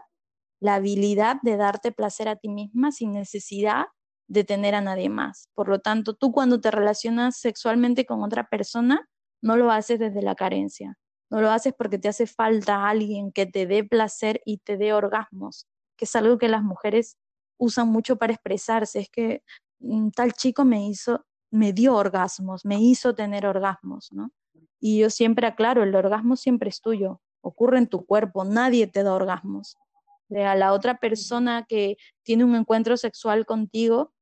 la habilidad de darte placer a ti misma sin necesidad de tener a nadie más. Por lo tanto, tú cuando te relacionas sexualmente con otra persona, no lo haces desde la carencia, no lo haces porque te hace falta alguien que te dé placer y te dé orgasmos, que es algo que las mujeres usan mucho para expresarse. Es que mm, tal chico me hizo, me dio orgasmos, me hizo tener orgasmos, ¿no? Y yo siempre aclaro, el orgasmo siempre es tuyo, ocurre en tu cuerpo, nadie te da orgasmos. Sea, la otra persona que tiene un encuentro sexual contigo,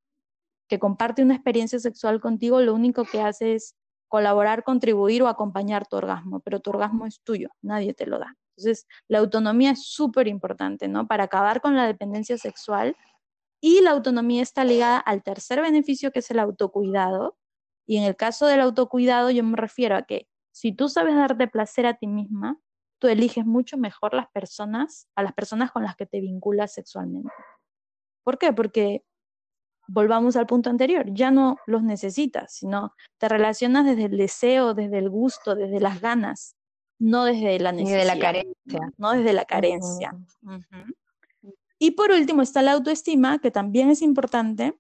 que comparte una experiencia sexual contigo, lo único que hace es colaborar, contribuir o acompañar tu orgasmo, pero tu orgasmo es tuyo, nadie te lo da. Entonces, la autonomía es súper importante, ¿no? Para acabar con la dependencia sexual y la autonomía está ligada al tercer beneficio que es el autocuidado. Y en el caso del autocuidado yo me refiero a que si tú sabes darte placer a ti misma, tú eliges mucho mejor las personas, a las personas con las que te vinculas sexualmente. ¿Por qué? Porque volvamos al punto anterior, ya no los necesitas, sino te relacionas desde el deseo, desde el gusto, desde las ganas, no desde la necesidad. de la carencia. No, desde la carencia. Y por último está la autoestima, que también es importante,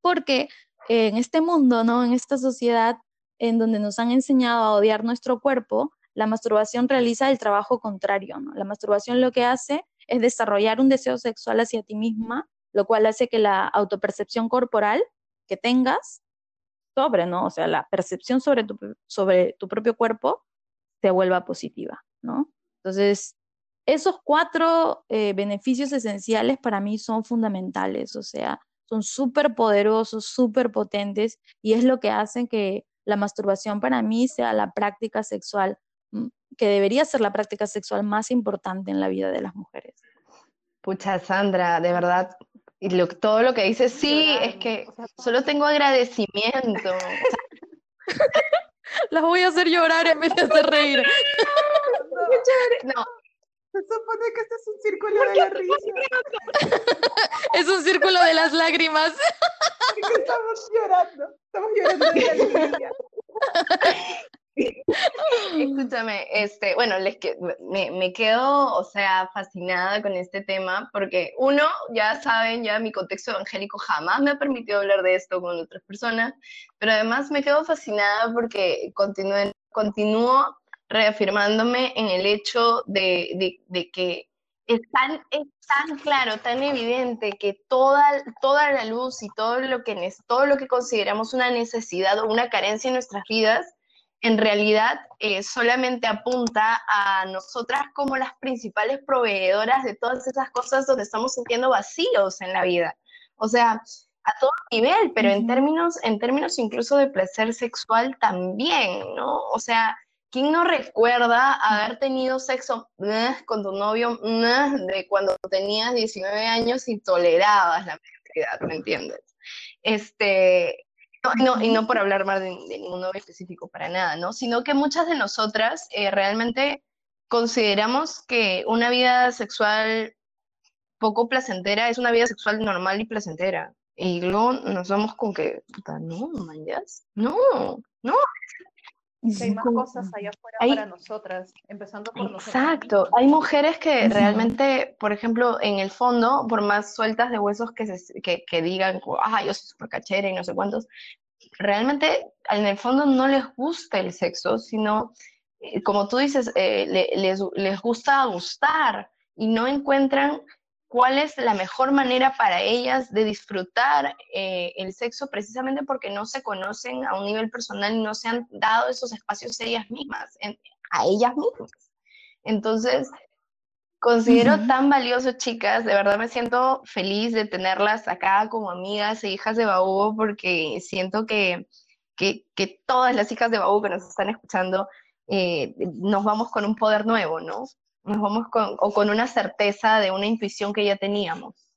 porque en este mundo, ¿no? En esta sociedad en donde nos han enseñado a odiar nuestro cuerpo, la masturbación realiza el trabajo contrario, ¿no? La masturbación lo que hace es desarrollar un deseo sexual hacia ti misma, lo cual hace que la autopercepción corporal que tengas sobre, ¿no? O sea, la percepción sobre tu, sobre tu propio cuerpo se vuelva positiva, ¿no? Entonces, esos cuatro eh, beneficios esenciales para mí son fundamentales, o sea, son súper poderosos, súper potentes y es lo que hacen que la masturbación para mí sea la práctica sexual, que debería ser la práctica sexual más importante en la vida de las mujeres. Pucha, Sandra, de verdad, y lo- todo lo que dices, sí, es que solo tengo agradecimiento. (laughs) Las voy a hacer llorar en vez de hacer reír. No, Se supone que este es un círculo de la risa. Es un círculo de las lágrimas. (laughs) Porque estamos llorando. Estamos llorando de alegría. (laughs) (laughs) Escúchame, este, bueno, les que, me, me quedo, o sea, fascinada con este tema, porque uno, ya saben, ya mi contexto evangélico jamás me ha permitido hablar de esto con otras personas, pero además me quedo fascinada porque continúo, reafirmándome en el hecho de, de, que es tan, es tan claro, tan evidente que toda, toda la luz y todo lo, que, todo lo que consideramos una necesidad o una carencia en nuestras vidas, en realidad eh, solamente apunta a nosotras como las principales proveedoras de todas esas cosas donde estamos sintiendo vacíos en la vida. O sea, a todo nivel, pero en términos, en términos incluso de placer sexual también, ¿no? O sea, ¿quién no recuerda haber tenido sexo eh, con tu novio eh, de cuando tenías 19 años y tolerabas la mediocridad, ¿me entiendes? Este, no, no, y no por hablar más de, de ningún novio específico para nada, ¿no? Sino que muchas de nosotras eh, realmente consideramos que una vida sexual poco placentera es una vida sexual normal y placentera. y luego nos vamos con que, puta, no, man, ya, no, no, Que hay más como- cosas allá afuera hay- para nosotras, empezando por nosotras Exacto, hay mujeres que realmente, por ejemplo, en el fondo, por más sueltas de huesos que, se, que, que digan, ah, yo soy súper cachera y no sé cuántos, realmente en el fondo no les gusta el sexo, sino, eh, como tú dices, eh, le- les, les gusta gustar y no encuentran cuál es la mejor manera para ellas de disfrutar eh, el sexo precisamente porque no se conocen a un nivel personal y no se han dado esos espacios ellas mismas, en- a ellas mismas. Entonces, considero tan valioso, chicas, de verdad me siento feliz de tenerlas acá como amigas e hijas de Baú, porque siento que, que, que todas las hijas de Baú que nos están escuchando, eh, nos vamos con un poder nuevo, ¿no? Nos vamos con, o con una certeza de una intuición que ya teníamos.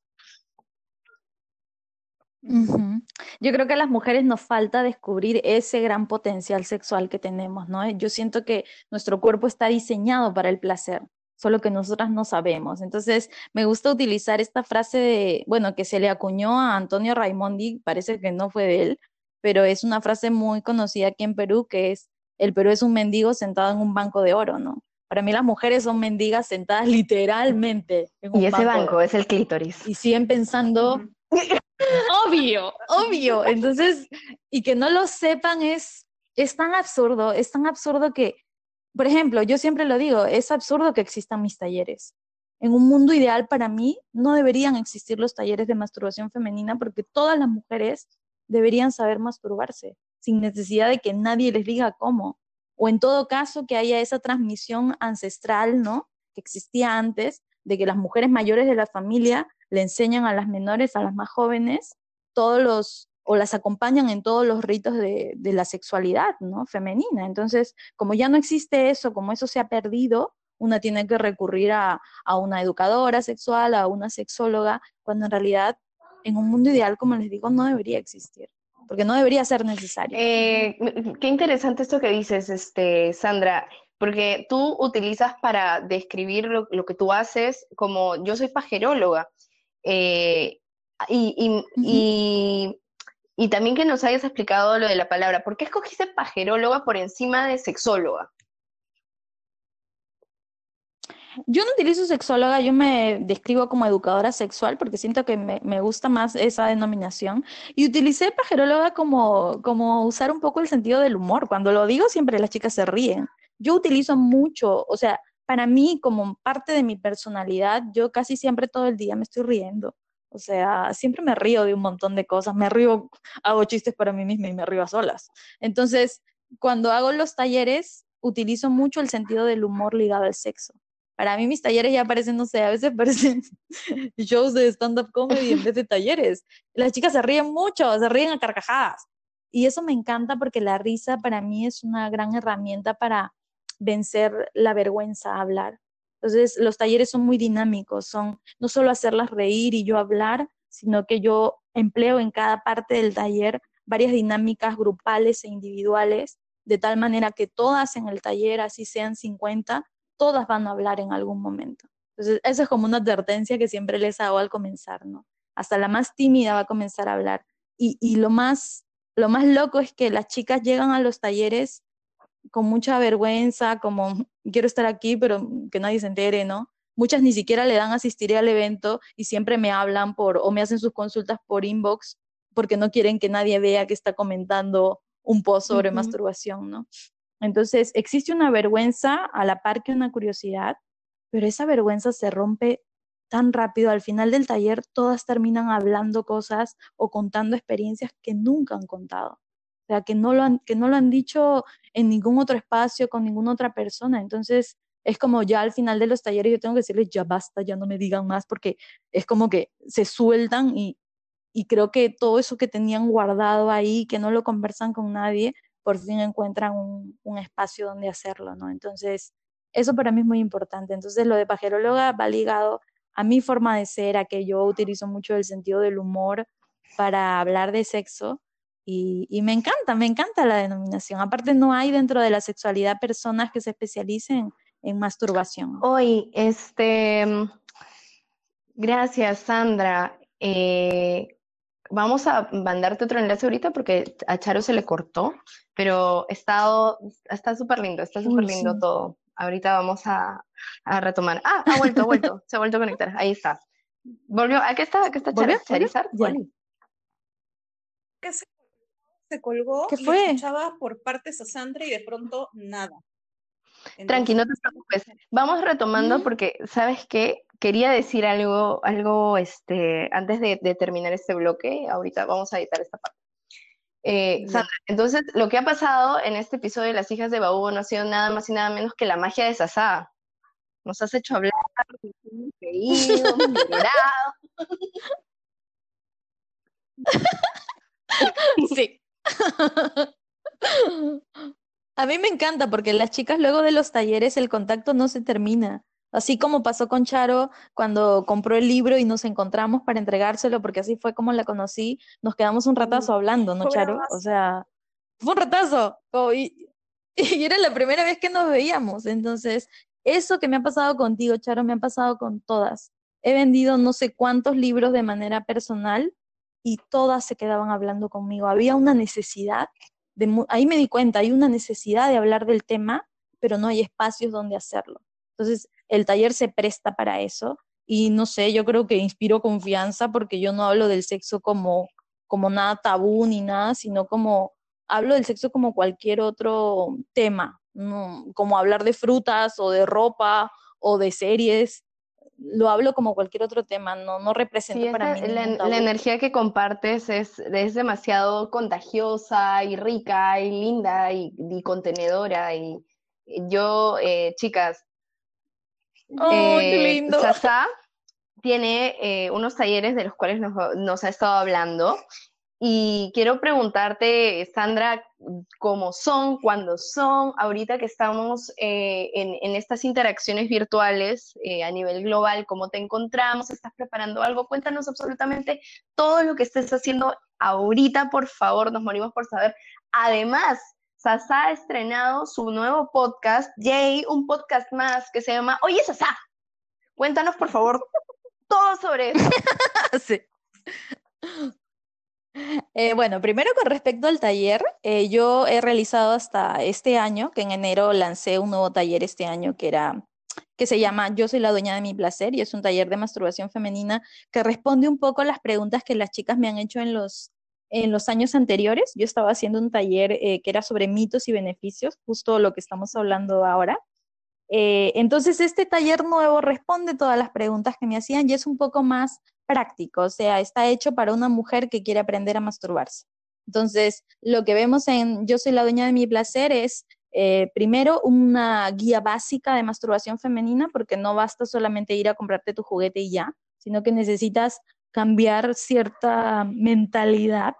Ujú. Yo creo que a las mujeres nos falta descubrir ese gran potencial sexual que tenemos, ¿no? Yo siento que nuestro cuerpo está diseñado para el placer, solo que nosotras no sabemos. Entonces, me gusta utilizar esta frase de, bueno, que se le acuñó a Antonio Raimondi, parece que no fue de él, pero es una frase muy conocida aquí en Perú, que es, el Perú es un mendigo sentado en un banco de oro, ¿no? Para mí las mujeres son mendigas sentadas (laughs) literalmente en un Y ese banco banco es el clítoris. y siguen pensando, (laughs) obvio, obvio. Entonces, y que no lo sepan es, es tan absurdo, es tan absurdo que, por ejemplo, yo siempre lo digo, es absurdo que existan mis talleres. En un mundo ideal para mí no deberían existir los talleres de masturbación femenina porque todas las mujeres deberían saber masturbarse sin necesidad de que nadie les diga cómo. O en todo caso que haya esa transmisión ancestral, ¿no? Que existía antes, de que las mujeres mayores de la familia le enseñan a las menores, a las más jóvenes, todos los, o las acompañan en todos los ritos de, la sexualidad, ¿no? Femenina. Entonces, como ya no existe eso, como eso se ha perdido, una tiene que recurrir a, a una educadora sexual, a una sexóloga, cuando en realidad, en un mundo ideal, como les digo, no debería existir, porque no debería ser necesario. Eh, qué interesante esto que dices, este, Sandra, porque tú utilizas para describir lo, lo que tú haces como yo soy pajeróloga. eh, y, y- y- y también que nos hayas explicado lo de la palabra. ¿Por qué escogiste pajeróloga por encima de sexóloga? Yo no utilizo sexóloga, yo me describo como educadora sexual porque siento que me, me gusta más esa denominación. Y utilicé pajeróloga como, como usar un poco el sentido del humor. Cuando lo digo, siempre las chicas se ríen. Yo utilizo mucho, o sea, para mí, como parte de mi personalidad, yo casi siempre todo el día me estoy riendo. O sea, siempre me río de un montón de cosas, me río, hago chistes para mí misma y me río a solas. Entonces, cuando hago los talleres, utilizo mucho el sentido del humor ligado al sexo. Para mí mis talleres ya parecen, no sé, a veces (laughs) parecen shows de stand-up comedy en vez de talleres. Las chicas se ríen mucho, se ríen a carcajadas. Y eso me encanta porque la risa para mí es una gran herramienta para vencer la vergüenza a hablar. Entonces, los talleres son muy dinámicos, son no solo hacerlas reír y yo hablar, sino que yo empleo en cada parte del taller varias dinámicas grupales e individuales, de tal manera que todas en el taller, así sean 50, todas van a hablar en algún momento. Entonces, eso es como una advertencia que siempre les hago al comenzar, ¿no? Hasta la más tímida va a comenzar a hablar. Y, y lo, más, lo más loco es que las chicas llegan a los talleres con mucha vergüenza, como quiero estar aquí, pero que nadie se entere, ¿no? Muchas ni siquiera le dan asistir al evento y siempre me hablan por, o me hacen sus consultas por inbox porque no quieren que nadie vea que está comentando un post sobre masturbación, ¿no? Entonces, existe una vergüenza a la par que una curiosidad, pero esa vergüenza se rompe tan rápido. Al final del taller, todas terminan hablando cosas o contando experiencias que nunca han contado. O sea, que no lo han, que no lo han dicho en ningún otro espacio, con ninguna otra persona. Entonces, es como ya al final de los talleres yo tengo que decirles, ya basta, ya no me digan más, porque es como que se sueltan y, y creo que todo eso que tenían guardado ahí, que no lo conversan con nadie, por fin encuentran un, espacio donde hacerlo, ¿no? Entonces, eso para mí es muy importante. Entonces, lo de pajeróloga va ligado a mi forma de ser, a que yo utilizo mucho el sentido del humor para hablar de sexo. Y, y me encanta, me encanta la denominación. Aparte, no hay dentro de la sexualidad personas que se especialicen en masturbación. Hoy, este, gracias, Sandra. Eh, vamos a mandarte otro enlace ahorita porque a Charo se le cortó, pero estado, está súper lindo, está súper lindo sí. todo. Ahorita vamos a, a retomar. Ah, ha vuelto, ha vuelto, (laughs) se ha vuelto a conectar. Ahí está. Volvió, aquí está, aquí está Charo. Charizard. Que se, se colgó ¿Qué y fue? escuchaba por partes a Sandra y de pronto nada. Tranqui, no te preocupes. Vamos retomando porque, ¿sabes qué? Quería decir algo, algo este, antes de, de terminar este bloque. Ahorita vamos a editar esta parte. Eh. Sandra, entonces, lo que ha pasado en este episodio de Las hijas de Baú no ha sido nada más y nada menos que la magia de Sasá. Nos has hecho hablar, hemos reído, hemos llorado. (laughs) Sí. (laughs) A mí me encanta porque las chicas luego de los talleres el contacto no se termina. Así como pasó con Charo cuando compró el libro y nos encontramos para entregárselo, porque así fue como la conocí, nos quedamos un ratazo hablando, ¿no, Charo? O sea, fue un ratazo. y, (laughs) y era la primera vez que nos veíamos. Entonces, eso que me ha pasado contigo, Charo, me ha pasado con todas. He vendido no sé cuántos libros de manera personal y todas se quedaban hablando conmigo. Había una necesidad, ahí me di cuenta, hay una necesidad de hablar del tema, pero no hay espacios donde hacerlo. Entonces, el taller se presta para eso y no sé, yo creo que inspiro confianza porque yo no hablo del sexo como, como nada tabú ni nada, sino como hablo del sexo como cualquier otro tema, como hablar de frutas o de ropa o de series, lo hablo como cualquier otro tema, no, no representa Sí, para mí la, energía que compartes es, es demasiado contagiosa y rica y linda y, y contenedora. Y yo, eh, chicas, ¡Oh, qué eh, lindo! Sasá tiene eh, unos talleres de los cuales nos, nos ha estado hablando. Y quiero preguntarte, Sandra, cómo son, cuándo son, ahorita que estamos eh, en, en estas interacciones virtuales eh, a nivel global, cómo te encontramos, estás preparando algo, cuéntanos absolutamente todo lo que estés haciendo ahorita, por favor, nos morimos por saber. Además, Sasá ha estrenado su nuevo podcast, Jay, un podcast más que se llama Oye Sasá. Cuéntanos, por favor, (laughs) todo sobre eso. Sí. Eh, bueno, primero con respecto al taller, eh, yo he realizado hasta este año, que en enero lancé un nuevo taller este año que era que se llama Yo soy la dueña de mi placer y es un taller de masturbación femenina que responde un poco a las preguntas que las chicas me han hecho en los en los años anteriores. Yo estaba haciendo un taller eh, que era sobre mitos y beneficios, justo lo que estamos hablando ahora. Entonces, este taller nuevo responde todas las preguntas que me hacían y es un poco más práctico, o sea, está hecho para una mujer que quiere aprender a masturbarse. Entonces, lo que vemos en Yo soy la dueña de mi placer es, eh, primero, una guía básica de masturbación femenina, porque no basta solamente ir a comprarte tu juguete y ya, sino que necesitas cambiar cierta mentalidad,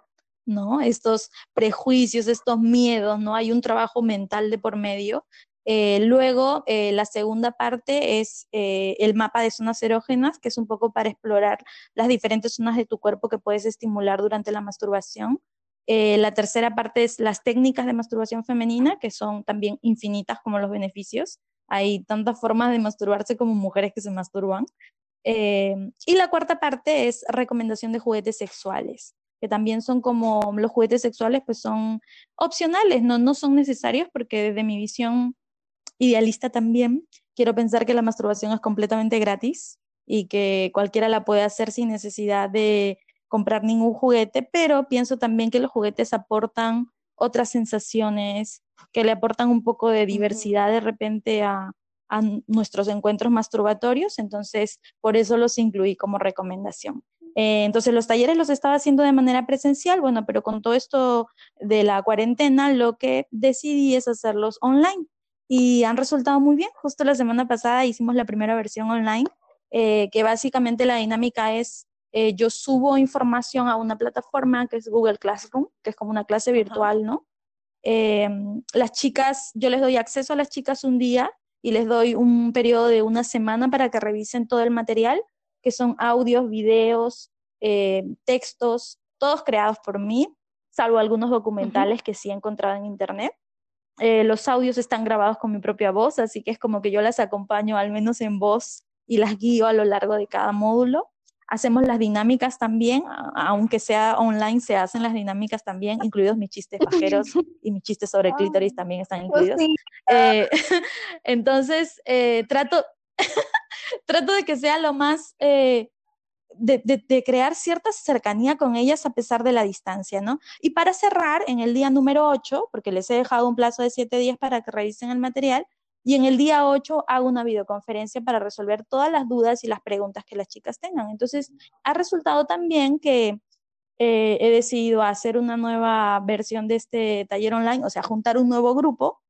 ¿no? Estos prejuicios, estos miedos, ¿no? Hay un trabajo mental de por medio eh, luego, eh, la segunda parte es eh, el mapa de zonas erógenas, que es un poco para explorar las diferentes zonas de tu cuerpo que puedes estimular durante la masturbación. Eh, la tercera parte es las técnicas de masturbación femenina, que son también infinitas como los beneficios. Hay tantas formas de masturbarse como mujeres que se masturban. Eh, y la cuarta parte es recomendación de juguetes sexuales, que también son como los juguetes sexuales, pues son opcionales, no, no son necesarios porque desde mi visión idealista también, quiero pensar que la masturbación es completamente gratis y que cualquiera la puede hacer sin necesidad de comprar ningún juguete, pero pienso también que los juguetes aportan otras sensaciones, que le aportan un poco de diversidad de repente a, a nuestros encuentros masturbatorios, entonces por eso los incluí como recomendación. Eh, entonces los talleres los estaba haciendo de manera presencial, bueno, pero con todo esto de la cuarentena, lo que decidí es hacerlos online y han resultado muy bien. Justo la semana pasada hicimos la primera versión online, eh, que básicamente la dinámica es, eh, yo subo información a una plataforma que es Google Classroom, que es como una clase virtual, ¿no? Eh, las chicas, yo les doy acceso a las chicas un día y les doy un periodo de una semana para que revisen todo el material, que son audios, videos, eh, textos, todos creados por mí, salvo algunos documentales uh -huh. que sí he encontrado en internet. Eh, los audios están grabados con mi propia voz, así que es como que yo las acompaño al menos en voz y las guío a lo largo de cada módulo. hacemos las dinámicas también, aunque sea online, se hacen las dinámicas también, incluidos mis chistes (laughs) pajeros y mis chistes sobre Ah, clítoris también están pues incluidos. Eh, (laughs) entonces, eh, trato, (laughs) trato de que sea lo más, eh, de, crear cierta cercanía con ellas a pesar de la distancia, ¿no? Y para cerrar, en el día número 8, porque les he dejado un plazo de 7 días para que revisen el material, y en el día 8 hago una videoconferencia para resolver todas las dudas y las preguntas que las chicas tengan. Entonces, ha resultado también que eh, he decidido hacer una nueva versión de este taller online, o sea, juntar un nuevo grupo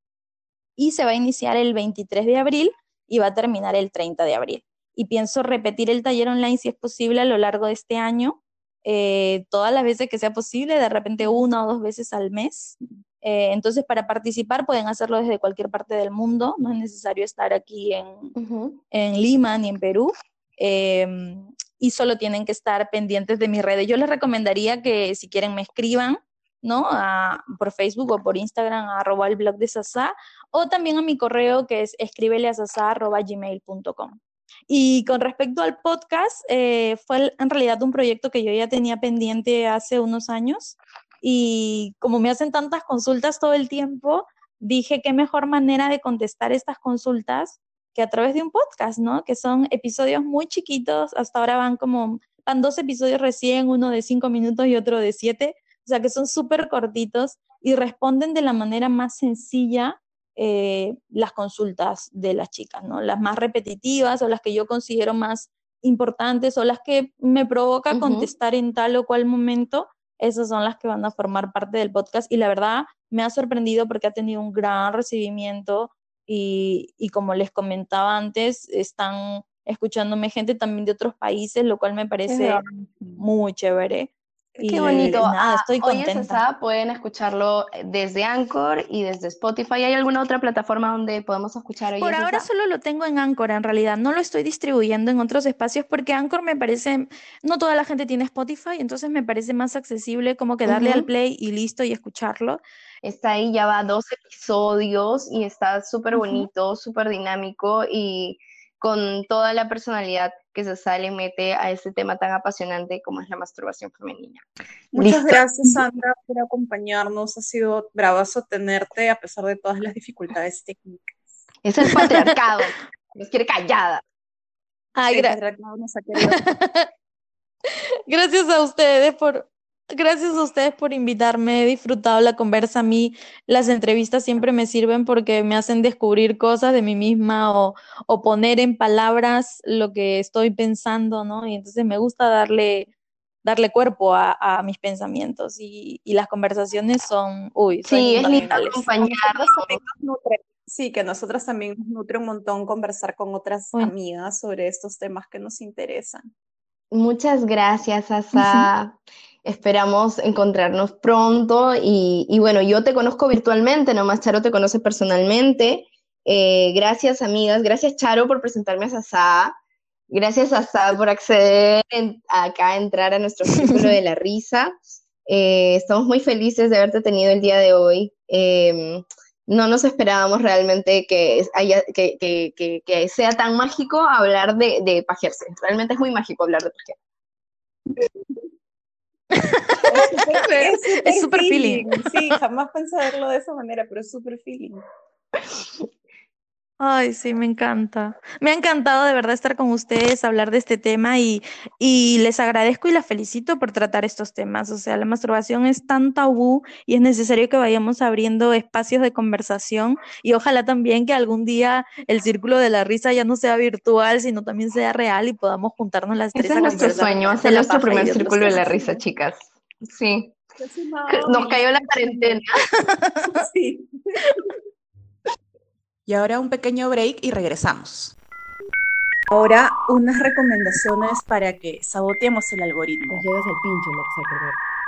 y se va a iniciar el 23 de abril y va a terminar el 30 de abril. Y pienso repetir el taller online si es posible a lo largo de este año, eh, todas las veces que sea posible, de repente una o dos veces al mes. Eh, entonces, para participar pueden hacerlo desde cualquier parte del mundo, no es necesario estar aquí en, Lima ni en Perú. eh, y solo tienen que estar pendientes de mis redes. Yo les recomendaría que si quieren me escriban, ¿no? A- por Facebook o por Instagram, a arroba el blog de Sasa, o también a mi correo que es escríbele a sasa arroba gmail.com. Y con respecto al podcast, eh, fue en realidad un proyecto que yo ya tenía pendiente hace unos años y como me hacen tantas consultas todo el tiempo, dije qué mejor manera de contestar estas consultas que a través de un podcast, ¿no? Que son episodios muy chiquitos, hasta ahora van como, van dos episodios recién, uno de cinco minutos y otro de siete, o sea que son súper cortitos y responden de la manera más sencilla eh, las consultas de las chicas, ¿no? Las más repetitivas o las que yo considero más importantes o las que me provoca contestar en tal o cual momento, esas son las que van a formar parte del podcast y la verdad me ha sorprendido porque ha tenido un gran recibimiento y, y como les comentaba antes, están escuchándome gente también de otros países, lo cual me parece muy chévere. Qué bonito. nada, Ah, estoy hoy en contenta. Sasa pueden escucharlo desde Anchor y desde Spotify. ¿Hay alguna otra plataforma donde podemos escuchar hoy Por ahora solo lo tengo en Anchor, en realidad. No lo estoy distribuyendo en otros espacios porque Anchor me parece, no toda la gente tiene Spotify, entonces me parece más accesible como que darle al play y listo y escucharlo. Está ahí, ya va dos episodios y está súper bonito, súper dinámico y con toda la personalidad que se sale mete a este tema tan apasionante como es la masturbación femenina. Muchas Listo. gracias, Sandra, por acompañarnos. Ha sido bravazo tenerte a pesar de todas las dificultades técnicas. Es el patriarcado, (laughs) nos quiere callada. Ay, El gra- patriarcado nos ha querido. (laughs) gracias a ustedes por, gracias a ustedes por invitarme. He disfrutado la conversa. A mí las entrevistas siempre me sirven porque me hacen descubrir cosas de mí misma o, o poner en palabras lo que estoy pensando, ¿no? Y entonces me gusta darle, darle cuerpo a, a mis pensamientos y, y las conversaciones son, uy, son Sí, es lindo sí, que a nosotras también nos nutre un montón conversar con otras Uy. amigas sobre estos temas que nos interesan. Muchas gracias, Asa. (laughs) Esperamos encontrarnos pronto y, y bueno, yo te conozco virtualmente, nomás Charo te conoce personalmente. Eh, gracias, amigas. Gracias, Charo, por presentarme a Sasa. Gracias, Sasa, por acceder en- acá a entrar a nuestro (laughs) círculo de la risa. Eh, estamos muy felices de haberte tenido el día de hoy. Eh, no nos esperábamos realmente que, haya, que, que- que- que sea tan mágico hablar de, de pajearse. Realmente es muy mágico hablar de pajearse. Es súper feeling. Sí, jamás pensé verlo de esa manera, pero es súper feeling. Ay, sí, me encanta. Me ha encantado de verdad estar con ustedes, hablar de este tema y, y les agradezco y las felicito por tratar estos temas. O sea, la masturbación es tan tabú y es necesario que vayamos abriendo espacios de conversación y ojalá también que algún día el círculo de la risa ya no sea virtual, sino también sea real y podamos juntarnos las tres Ese a es nuestro sueño, hacer nuestro primer círculo de la risa, chicas. Sí. Nos Nos cayó la cuarentena. (laughs) Sí. Y ahora un pequeño break y regresamos. Ahora, unas recomendaciones para que saboteemos el algoritmo. Nos llegas al pincho.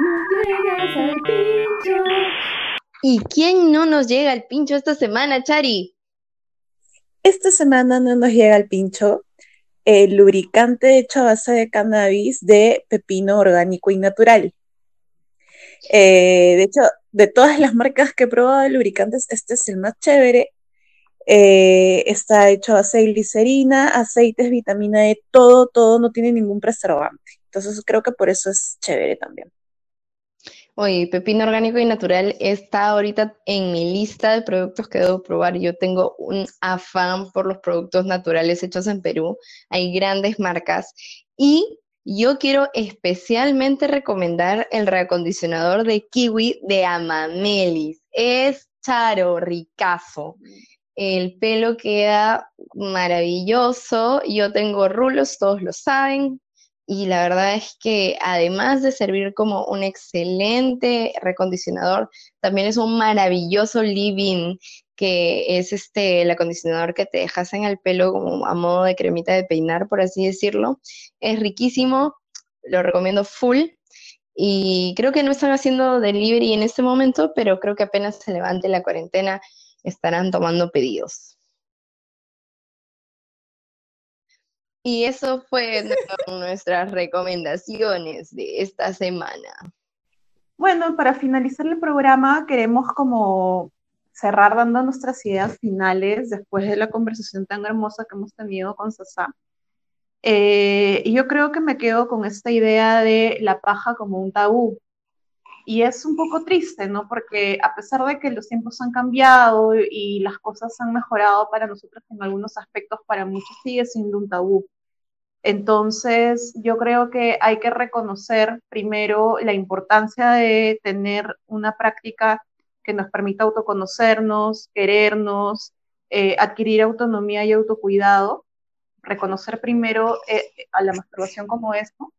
Nos llegas al pincho. ¿Y quién no nos llega al pincho esta semana, Chari? Esta semana no nos llega el pincho el lubricante hecho a base de cannabis de pepino orgánico y natural. Eh, de hecho, de todas las marcas que he probado de lubricantes, este es el más chévere. Eh, está hecho a base de glicerina, aceites, vitamina E, todo, todo, no tiene ningún preservante. Entonces creo que por eso es chévere también. Oye, pepino orgánico y natural está ahorita en mi lista de productos que debo probar. Yo tengo un afán por los productos naturales hechos en Perú. Hay grandes marcas y yo quiero especialmente recomendar el reacondicionador de kiwi de Amamelis. Es charo, ricazo. El pelo queda maravilloso. Yo tengo rulos, todos lo saben. Y la verdad es que además de servir como un excelente recondicionador, también es un maravilloso living que es este el acondicionador que te dejas en el pelo como a modo de cremita de peinar, por así decirlo. Es riquísimo, lo recomiendo full. Y creo que no están haciendo delivery en este momento, pero creo que apenas se levante la cuarentena estarán tomando pedidos. Y eso fue (laughs) nuestras recomendaciones de esta semana. Bueno, para finalizar el programa queremos como cerrar dando nuestras ideas finales después de la conversación tan hermosa que hemos tenido con Sasa. Eh, y yo creo que me quedo con esta idea de la paja como un tabú. Y es un poco triste, ¿no? Porque a pesar de que los tiempos han cambiado y las cosas han mejorado para nosotros en algunos aspectos, para muchos sigue siendo un tabú. Entonces, yo creo que hay que reconocer primero la importancia de tener una práctica que nos permita autoconocernos, querernos, eh, adquirir autonomía y autocuidado, reconocer primero eh, a la masturbación como esto,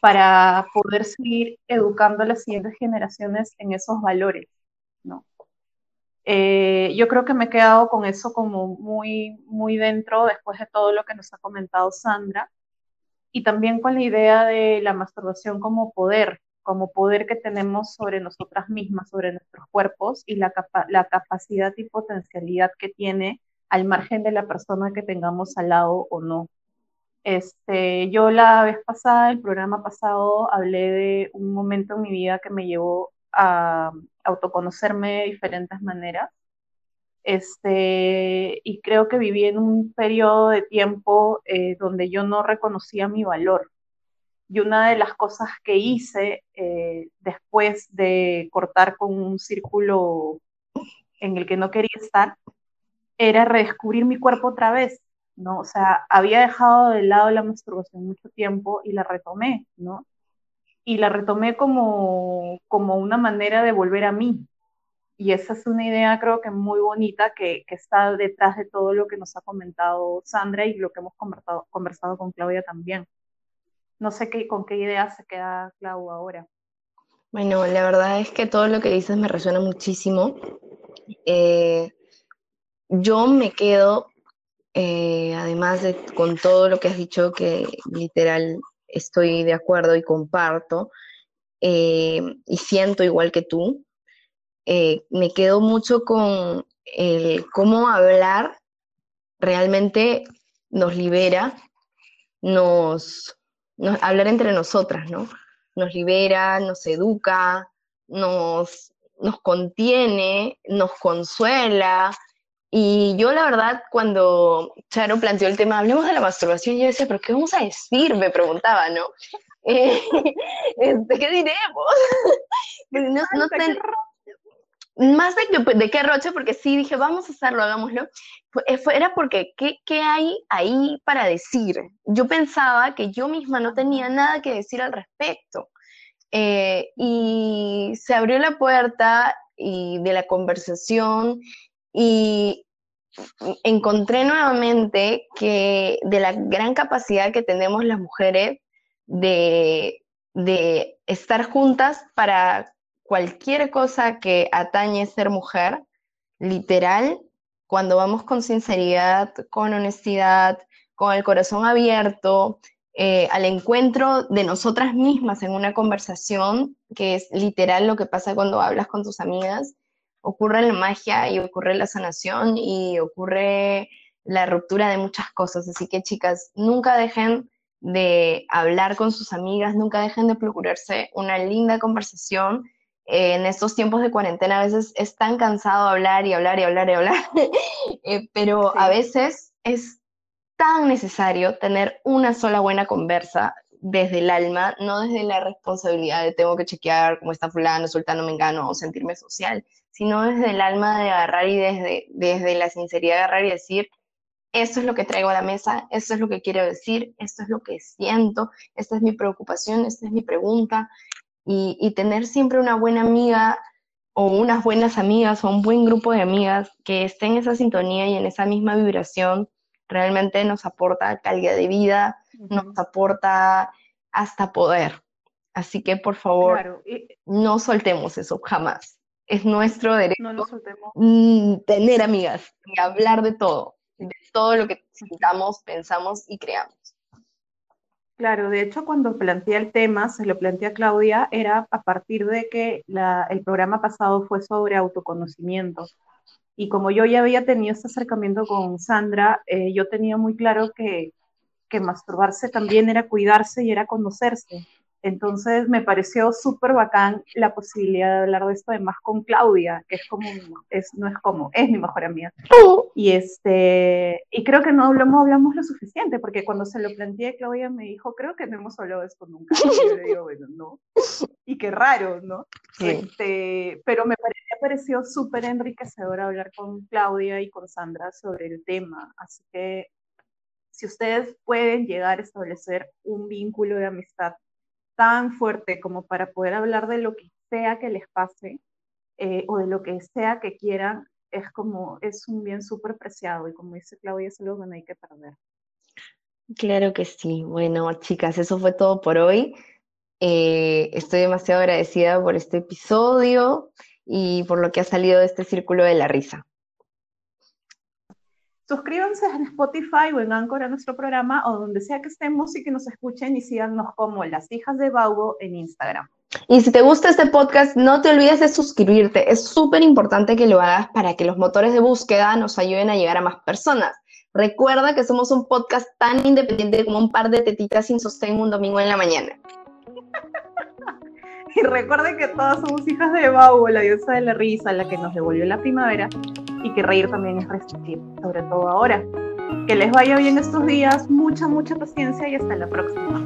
para poder seguir educando a las siguientes generaciones en esos valores, ¿no? Eh, yo creo que me he quedado con eso como muy, muy dentro después de todo lo que nos ha comentado Sandra y también con la idea de la masturbación como poder, como poder que tenemos sobre nosotras mismas, sobre nuestros cuerpos y la, la capacidad y potencialidad que tiene al margen de la persona que tengamos al lado o no. Este, yo la vez pasada, el programa pasado, hablé de un momento en mi vida que me llevó a autoconocerme de diferentes maneras. Este, y creo que viví en un periodo de tiempo eh, donde yo no reconocía mi valor. Y una de las cosas que hice eh, después de cortar con un círculo en el que no quería estar era redescubrir mi cuerpo otra vez, ¿no? O sea, había dejado de lado la masturbación mucho tiempo y la retomé, ¿no? Y la retomé como, como una manera de volver a mí. Y esa es una idea creo que muy bonita que, que está detrás de todo lo que nos ha comentado Sandra y lo que hemos conversado, conversado con Claudia también. No sé qué, con qué idea se queda Clau ahora. Bueno, la verdad es que todo lo que dices me resuena muchísimo. Eh, yo me quedo eh, además de con todo lo que has dicho, que literal estoy de acuerdo y comparto, eh, y siento igual que tú, eh, me quedo mucho con el cómo hablar realmente nos libera, nos, nos, hablar entre nosotras, ¿no? Nos libera, nos educa, nos, nos contiene, nos consuela, y yo la verdad, cuando Charo planteó el tema, hablemos de la masturbación, yo decía, pero ¿qué vamos a decir? Me preguntaba, ¿no? (laughs) Eh, (laughs) este, ¿Qué diremos? (laughs) no, no más de, de, qué roche, porque sí dije, vamos a hacerlo, hagámoslo, eh, era porque, ¿qué, ¿qué, hay ahí para decir? Yo pensaba que yo misma no tenía nada que decir al respecto. Eh, y se abrió la puerta y de la conversación y encontré nuevamente que de la gran capacidad que tenemos las mujeres de, estar juntas para cualquier cosa que atañe ser mujer, literal, cuando vamos con sinceridad, con honestidad, con el corazón abierto, eh, al encuentro de nosotras mismas en una conversación, que es literal lo que pasa cuando hablas con tus amigas, ocurre la magia y ocurre la sanación y ocurre la ruptura de muchas cosas. Así que chicas, nunca dejen de hablar con sus amigas, nunca dejen de procurarse una linda conversación. Eh, en estos tiempos de cuarentena a veces es tan cansado hablar y hablar y hablar y hablar, (laughs) eh, pero a veces es tan necesario tener una sola buena conversa desde el alma, no desde la responsabilidad de tengo que chequear cómo está fulano, sultano, mengano o sentirme social, sino desde el alma de agarrar y desde, desde la sinceridad de agarrar y decir, esto es lo que traigo a la mesa, esto es lo que quiero decir, esto es lo que siento, esta es mi preocupación, esta es mi pregunta, y, y tener siempre una buena amiga o unas buenas amigas o un buen grupo de amigas que estén en esa sintonía y en esa misma vibración, realmente nos aporta calidad de vida, nos aporta hasta poder. Así que por favor, Claro, no soltemos eso jamás. Es nuestro derecho no lo tener amigas y hablar de todo, de todo lo que sintamos, pensamos y creamos. Claro, de hecho, cuando planteé el tema, se lo planteé a Claudia, era a partir de que la- el programa pasado fue sobre autoconocimiento. Y como yo ya había tenido este acercamiento con Sandra, eh, yo tenía muy claro que, que masturbarse también era cuidarse y era conocerse. Entonces me pareció súper bacán la posibilidad de hablar de esto además con Claudia, que es como, es, no es como, es mi mejor amiga. Y este, y creo que no hablamos, hablamos lo suficiente, porque cuando se lo planteé, Claudia me dijo, creo que no hemos hablado de esto nunca. Y yo le digo, bueno, no. Y qué raro, ¿no? Sí. Este, pero me, pare- me pareció súper enriquecedor hablar con Claudia y con Sandra sobre el tema. Así que si ustedes pueden llegar a establecer un vínculo de amistad tan fuerte como para poder hablar de lo que sea que les pase eh, o de lo que sea que quieran, es como, es un bien súper preciado y como dice Claudia, es algo que no hay que perder. Claro que sí. Bueno, chicas, eso fue todo por hoy. Eh, estoy demasiado agradecida por este episodio y por lo que ha salido de este círculo de la risa. Suscríbanse en Spotify o en Anchor a nuestro programa o donde sea que estemos y que nos escuchen y síganos como Las Hijas de Baubo en Instagram. Y si te gusta este podcast, no te olvides de suscribirte. Es súper importante que lo hagas para que los motores de búsqueda nos ayuden a llegar a más personas. Recuerda que somos un podcast tan independiente como un par de tetitas sin sostén un domingo en la mañana. (laughs) Y recuerden que todas somos hijas de Baubo, la diosa de la risa, la que nos devolvió la primavera y que reír también es resistir, sobre todo ahora. Que les vaya bien estos días, mucha, mucha paciencia y hasta la próxima.